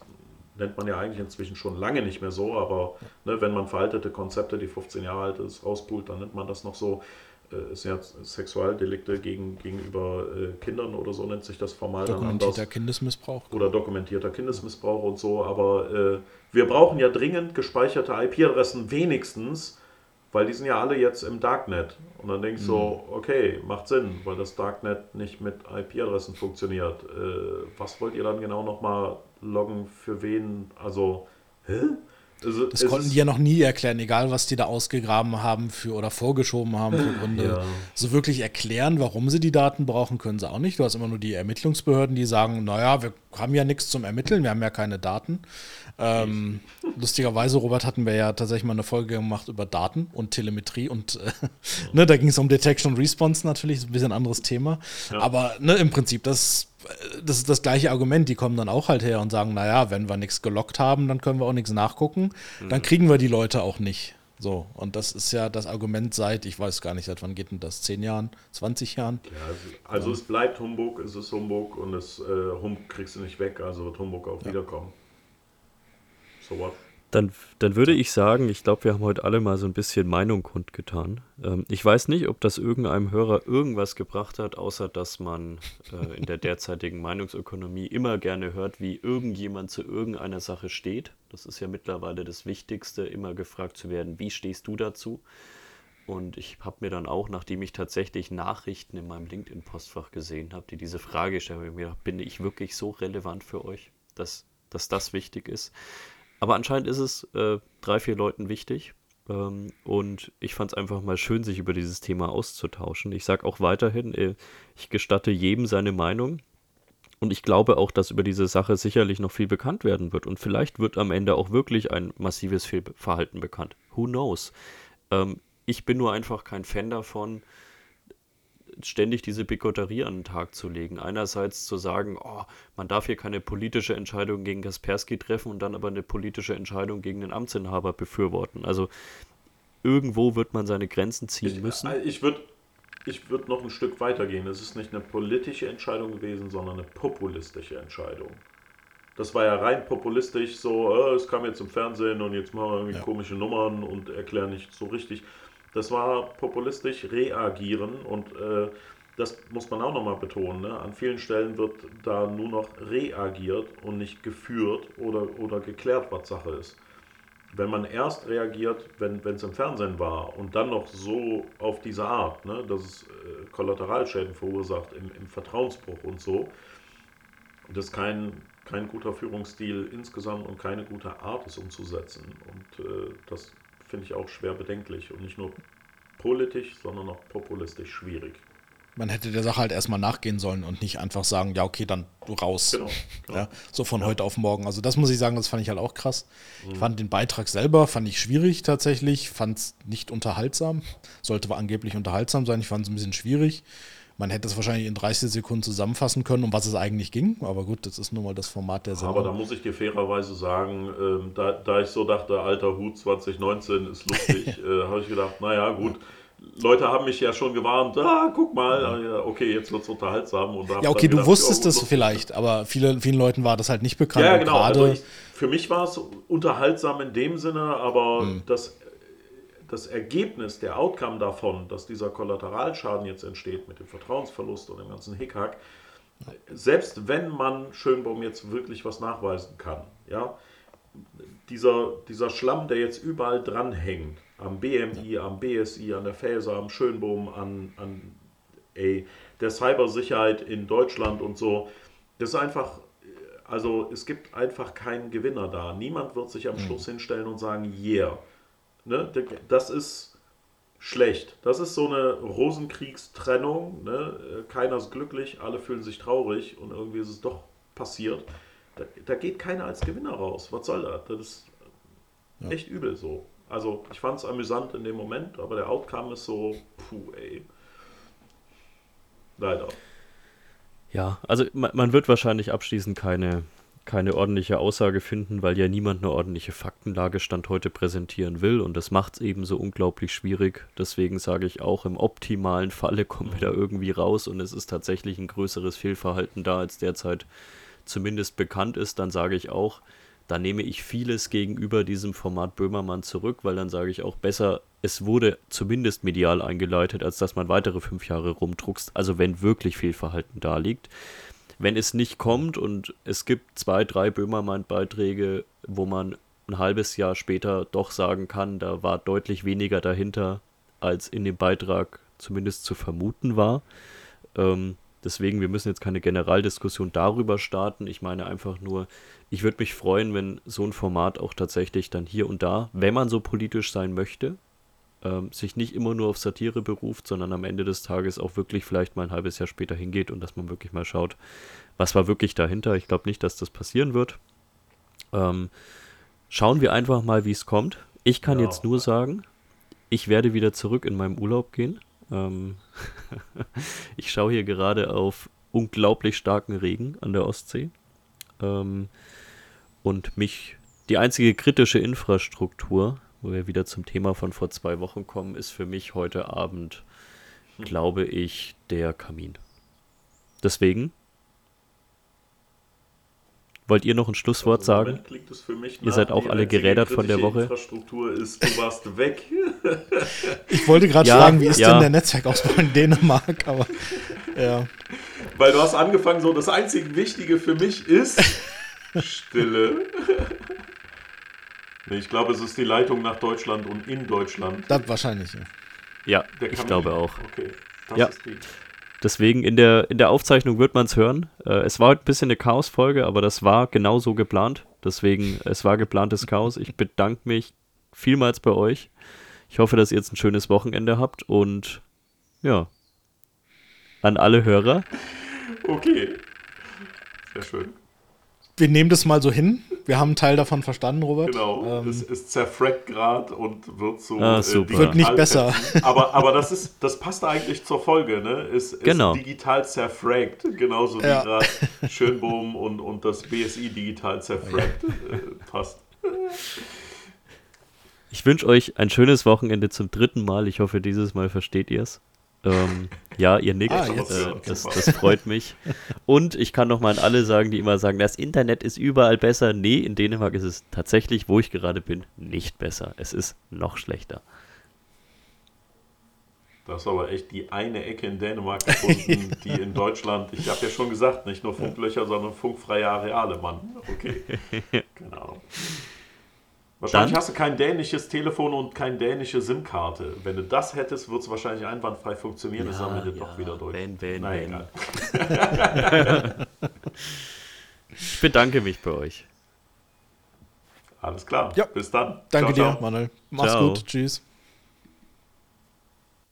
nennt man ja eigentlich inzwischen schon lange nicht mehr so, aber ne, wenn man veraltete Konzepte, die 15 Jahre alt ist, rauspult, dann nennt man das noch so. Äh, es sind ja Sexualdelikte gegen, gegenüber äh, Kindern oder so nennt sich das formal dann anders. Dokumentierter Kindesmissbrauch. Oder dokumentierter Kindesmissbrauch und so, aber äh, wir brauchen ja dringend gespeicherte IP-Adressen wenigstens, weil die sind ja alle jetzt im Darknet. Und dann denkst du mhm. so, okay, macht Sinn, weil das Darknet nicht mit IP-Adressen funktioniert. Äh, was wollt ihr dann genau nochmal loggen, für wen? Also, hä? Also, das konnten die ja noch nie erklären, egal was die da ausgegraben haben für oder vorgeschoben haben für Gründe. Ja. So wirklich erklären, warum sie die Daten brauchen, können sie auch nicht. Du hast immer nur die Ermittlungsbehörden, die sagen, naja, wir haben ja nichts zum Ermitteln, wir haben ja keine Daten. Ähm, lustigerweise, Robert, hatten wir ja tatsächlich mal eine Folge gemacht über Daten und Telemetrie und äh, ne, da ging es um Detection und Response natürlich, ein bisschen anderes Thema. Ja. Aber ne, im Prinzip, das, das ist das gleiche Argument. Die kommen dann auch halt her und sagen, naja, wenn wir nichts gelockt haben, dann können wir auch nichts nachgucken. Mhm. Dann kriegen wir die Leute auch nicht. So, und das ist ja das Argument seit, ich weiß gar nicht, seit wann geht denn das? Zehn Jahren, 20 Jahren? Ja, also, also es bleibt Humbug, es ist Humbug und das äh, Humbug kriegst du nicht weg, also wird Humbug auch ja. wiederkommen. So what? Dann, dann würde ich sagen, ich glaube, wir haben heute alle mal so ein bisschen Meinung kundgetan. Ähm, ich weiß nicht, ob das irgendeinem Hörer irgendwas gebracht hat, außer dass man äh, in der derzeitigen Meinungsökonomie immer gerne hört, wie irgendjemand zu irgendeiner Sache steht. Das ist ja mittlerweile das Wichtigste, immer gefragt zu werden, wie stehst du dazu? Und ich habe mir dann auch, nachdem ich tatsächlich Nachrichten in meinem LinkedIn-Postfach gesehen habe, die diese Frage stellen, mir bin ich wirklich so relevant für euch, dass, dass das wichtig ist aber anscheinend ist es äh, drei, vier Leuten wichtig. Ähm, und ich fand es einfach mal schön, sich über dieses Thema auszutauschen. Ich sage auch weiterhin, äh, ich gestatte jedem seine Meinung. Und ich glaube auch, dass über diese Sache sicherlich noch viel bekannt werden wird. Und vielleicht wird am Ende auch wirklich ein massives Fehlverhalten bekannt. Who knows? Ähm, ich bin nur einfach kein Fan davon, ständig diese Bigotterie an den Tag zu legen. Einerseits zu sagen, oh, man darf hier keine politische Entscheidung gegen Kaspersky treffen und dann aber eine politische Entscheidung gegen den Amtsinhaber befürworten. Also irgendwo wird man seine Grenzen ziehen ich, müssen. äh, Ich würde ich würd noch ein Stück weiter gehen. Es ist nicht eine politische Entscheidung gewesen, sondern eine populistische Entscheidung. Das war ja rein populistisch, so, äh, es kam jetzt im Fernsehen und jetzt machen wir irgendwie Ja. komische Nummern und erklären nicht so richtig. Das war populistisch reagieren und äh, das muss man auch nochmal betonen. Ne? An vielen Stellen wird da nur noch reagiert und nicht geführt oder, oder geklärt, was Sache ist. Wenn man erst reagiert, wenn es im Fernsehen war und dann noch so auf diese Art, ne, dass es äh, Kollateralschäden verursacht im, im Vertrauensbruch und so, das ist kein, kein guter Führungsstil insgesamt und keine gute Art, es umzusetzen. Und äh, das finde ich auch schwer bedenklich und nicht nur politisch, sondern auch populistisch schwierig. Man hätte der Sache halt erstmal nachgehen sollen und nicht einfach sagen, ja, okay, dann du raus. Genau. genau. Ja, so von heute auf morgen. Also das muss ich sagen, das fand ich halt auch krass. Ich fand den Beitrag selber, fand ich schwierig tatsächlich, fand es nicht unterhaltsam. Sollte aber angeblich unterhaltsam sein. Ich fand es ein bisschen schwierig. Man hätte es wahrscheinlich in 30 Sekunden zusammenfassen können, um was es eigentlich ging. Aber gut, das ist nun mal das Format der Sendung. Aber da muss ich dir fairerweise sagen, ähm, da, da ich so dachte, alter Hut 2019 ist lustig, äh, habe ich gedacht, naja, gut. Leute haben mich ja schon gewarnt, ah, guck mal, ja, okay, jetzt wird es unterhaltsam. Und ja, okay, dann du gedacht, wusstest gut, vielleicht, aber viele, vielen Leuten war das halt nicht bekannt. Ja, genau. Also ich, für mich war es unterhaltsam in dem Sinne, aber das, das Ergebnis, der Outcome davon, dass dieser Kollateralschaden jetzt entsteht mit dem Vertrauensverlust und dem ganzen Hickhack, selbst wenn man Schönbaum jetzt wirklich was nachweisen kann, ja, dieser, dieser Schlamm, der jetzt überall dranhängt, am BMI, am BSI, an der Faser, am Schönbohm, an, an ey, der Cybersicherheit in Deutschland und so, das ist einfach, also es gibt einfach keinen Gewinner da. Niemand wird sich am Schluss hinstellen und sagen, yeah. Ne? Das ist schlecht. Das ist so eine Rosenkriegstrennung. Ne? Keiner ist glücklich, alle fühlen sich traurig und irgendwie ist es doch passiert. Da, da geht keiner als Gewinner raus. Was soll das? Das ist echt übel so. Also ich fand es amüsant in dem Moment, aber der Outcome ist so, puh, ey. Leider. Ja, also man, man wird wahrscheinlich abschließend keine, keine ordentliche Aussage finden, weil ja niemand eine ordentliche Faktenlage Stand heute präsentieren will und das macht es eben so unglaublich schwierig. Deswegen sage ich auch, im optimalen Falle kommen wir da irgendwie raus und es ist tatsächlich ein größeres Fehlverhalten da, als derzeit zumindest bekannt ist. Dann sage ich auch, da nehme ich vieles gegenüber diesem Format Böhmermann zurück, weil dann sage ich auch besser, es wurde zumindest medial eingeleitet, als dass man weitere fünf Jahre rumdruckst. Also wenn wirklich Fehlverhalten da liegt. Wenn es nicht kommt und es gibt zwei, drei Böhmermann-Beiträge, wo man ein halbes Jahr später doch sagen kann, da war deutlich weniger dahinter, als in dem Beitrag zumindest zu vermuten war. Ähm, deswegen, wir müssen jetzt keine Generaldiskussion darüber starten. Ich meine einfach nur, ich würde mich freuen, wenn so ein Format auch tatsächlich dann hier und da, wenn man so politisch sein möchte, ähm, sich nicht immer nur auf Satire beruft, sondern am Ende des Tages auch wirklich vielleicht mal ein halbes Jahr später hingeht und dass man wirklich mal schaut, was war wirklich dahinter. Ich glaube nicht, dass das passieren wird. Ähm, schauen wir einfach mal, wie es kommt. Ich kann Ja. jetzt nur sagen, ich werde wieder zurück in meinem Urlaub gehen. Ähm, ich schaue hier gerade auf unglaublich starken Regen an der Ostsee. Ähm, und mich, die einzige kritische Infrastruktur, wo wir wieder zum Thema von vor zwei Wochen kommen, ist für mich heute Abend, glaube ich, der Kamin. Deswegen, wollt ihr noch ein Schlusswort Also sagen? Mich Ihr seid auch alle gerädert von der Woche. Infrastruktur ist, du warst weg. ich wollte gerade Ja, fragen, wie ist ja. denn der Netzwerkausbau in Dänemark? Aber ja, Weil du hast angefangen, so das einzige Wichtige für mich ist Stille. Nee, ich glaube, es ist die Leitung nach Deutschland und in Deutschland. das wahrscheinlich. Ja. Ja, Der ich glaube auch. Okay, das Ja. ist die. Deswegen in der, in der Aufzeichnung wird man es hören. Äh, es war heute ein bisschen eine Chaos-Folge, aber das war genau so geplant. Deswegen, es war geplantes Chaos. Ich bedanke mich vielmals bei euch. Ich hoffe, dass ihr jetzt ein schönes Wochenende habt und ja, an alle Hörer. Okay. Sehr schön. Wir nehmen das mal so hin. Wir haben einen Teil davon verstanden, Robert. Genau. Ähm, es ist zerfrackt gerade und wird so. Ah, super. Wird nicht besser. Aber, aber das, ist, das passt eigentlich zur Folge, ne? Es ist Genau. digital zerfrackt. Genauso wie Ja. gerade Schönbohm und, und das BSI digital zerfrackt. Äh, passt. Ich wünsche euch ein schönes Wochenende zum dritten Mal. Ich hoffe, dieses Mal versteht ihr es. Ähm, ja, ihr nickt. Ah, jetzt. äh, das, das freut mich. Und ich kann nochmal an alle sagen, die immer sagen, das Internet ist überall besser. Nee, in Dänemark ist es tatsächlich, wo ich gerade bin, nicht besser. Es ist noch schlechter. Das ist aber echt die eine Ecke in Dänemark gefunden, die in Deutschland, ich habe ja schon gesagt, nicht nur Funklöcher, sondern funkfreie Areale, Mann. Okay. Genau. Wahrscheinlich Dann- hast du kein dänisches Telefon und keine dänische SIM-Karte. Wenn du das hättest, würde es wahrscheinlich einwandfrei funktionieren. ist am Ende doch wieder durch. Wenn, wenn, Na, wenn. Ich bedanke mich bei euch. Alles klar. Ja. Bis dann. Danke Ciao, dir, ciao. Manuel. Mach's Ciao. gut. Tschüss.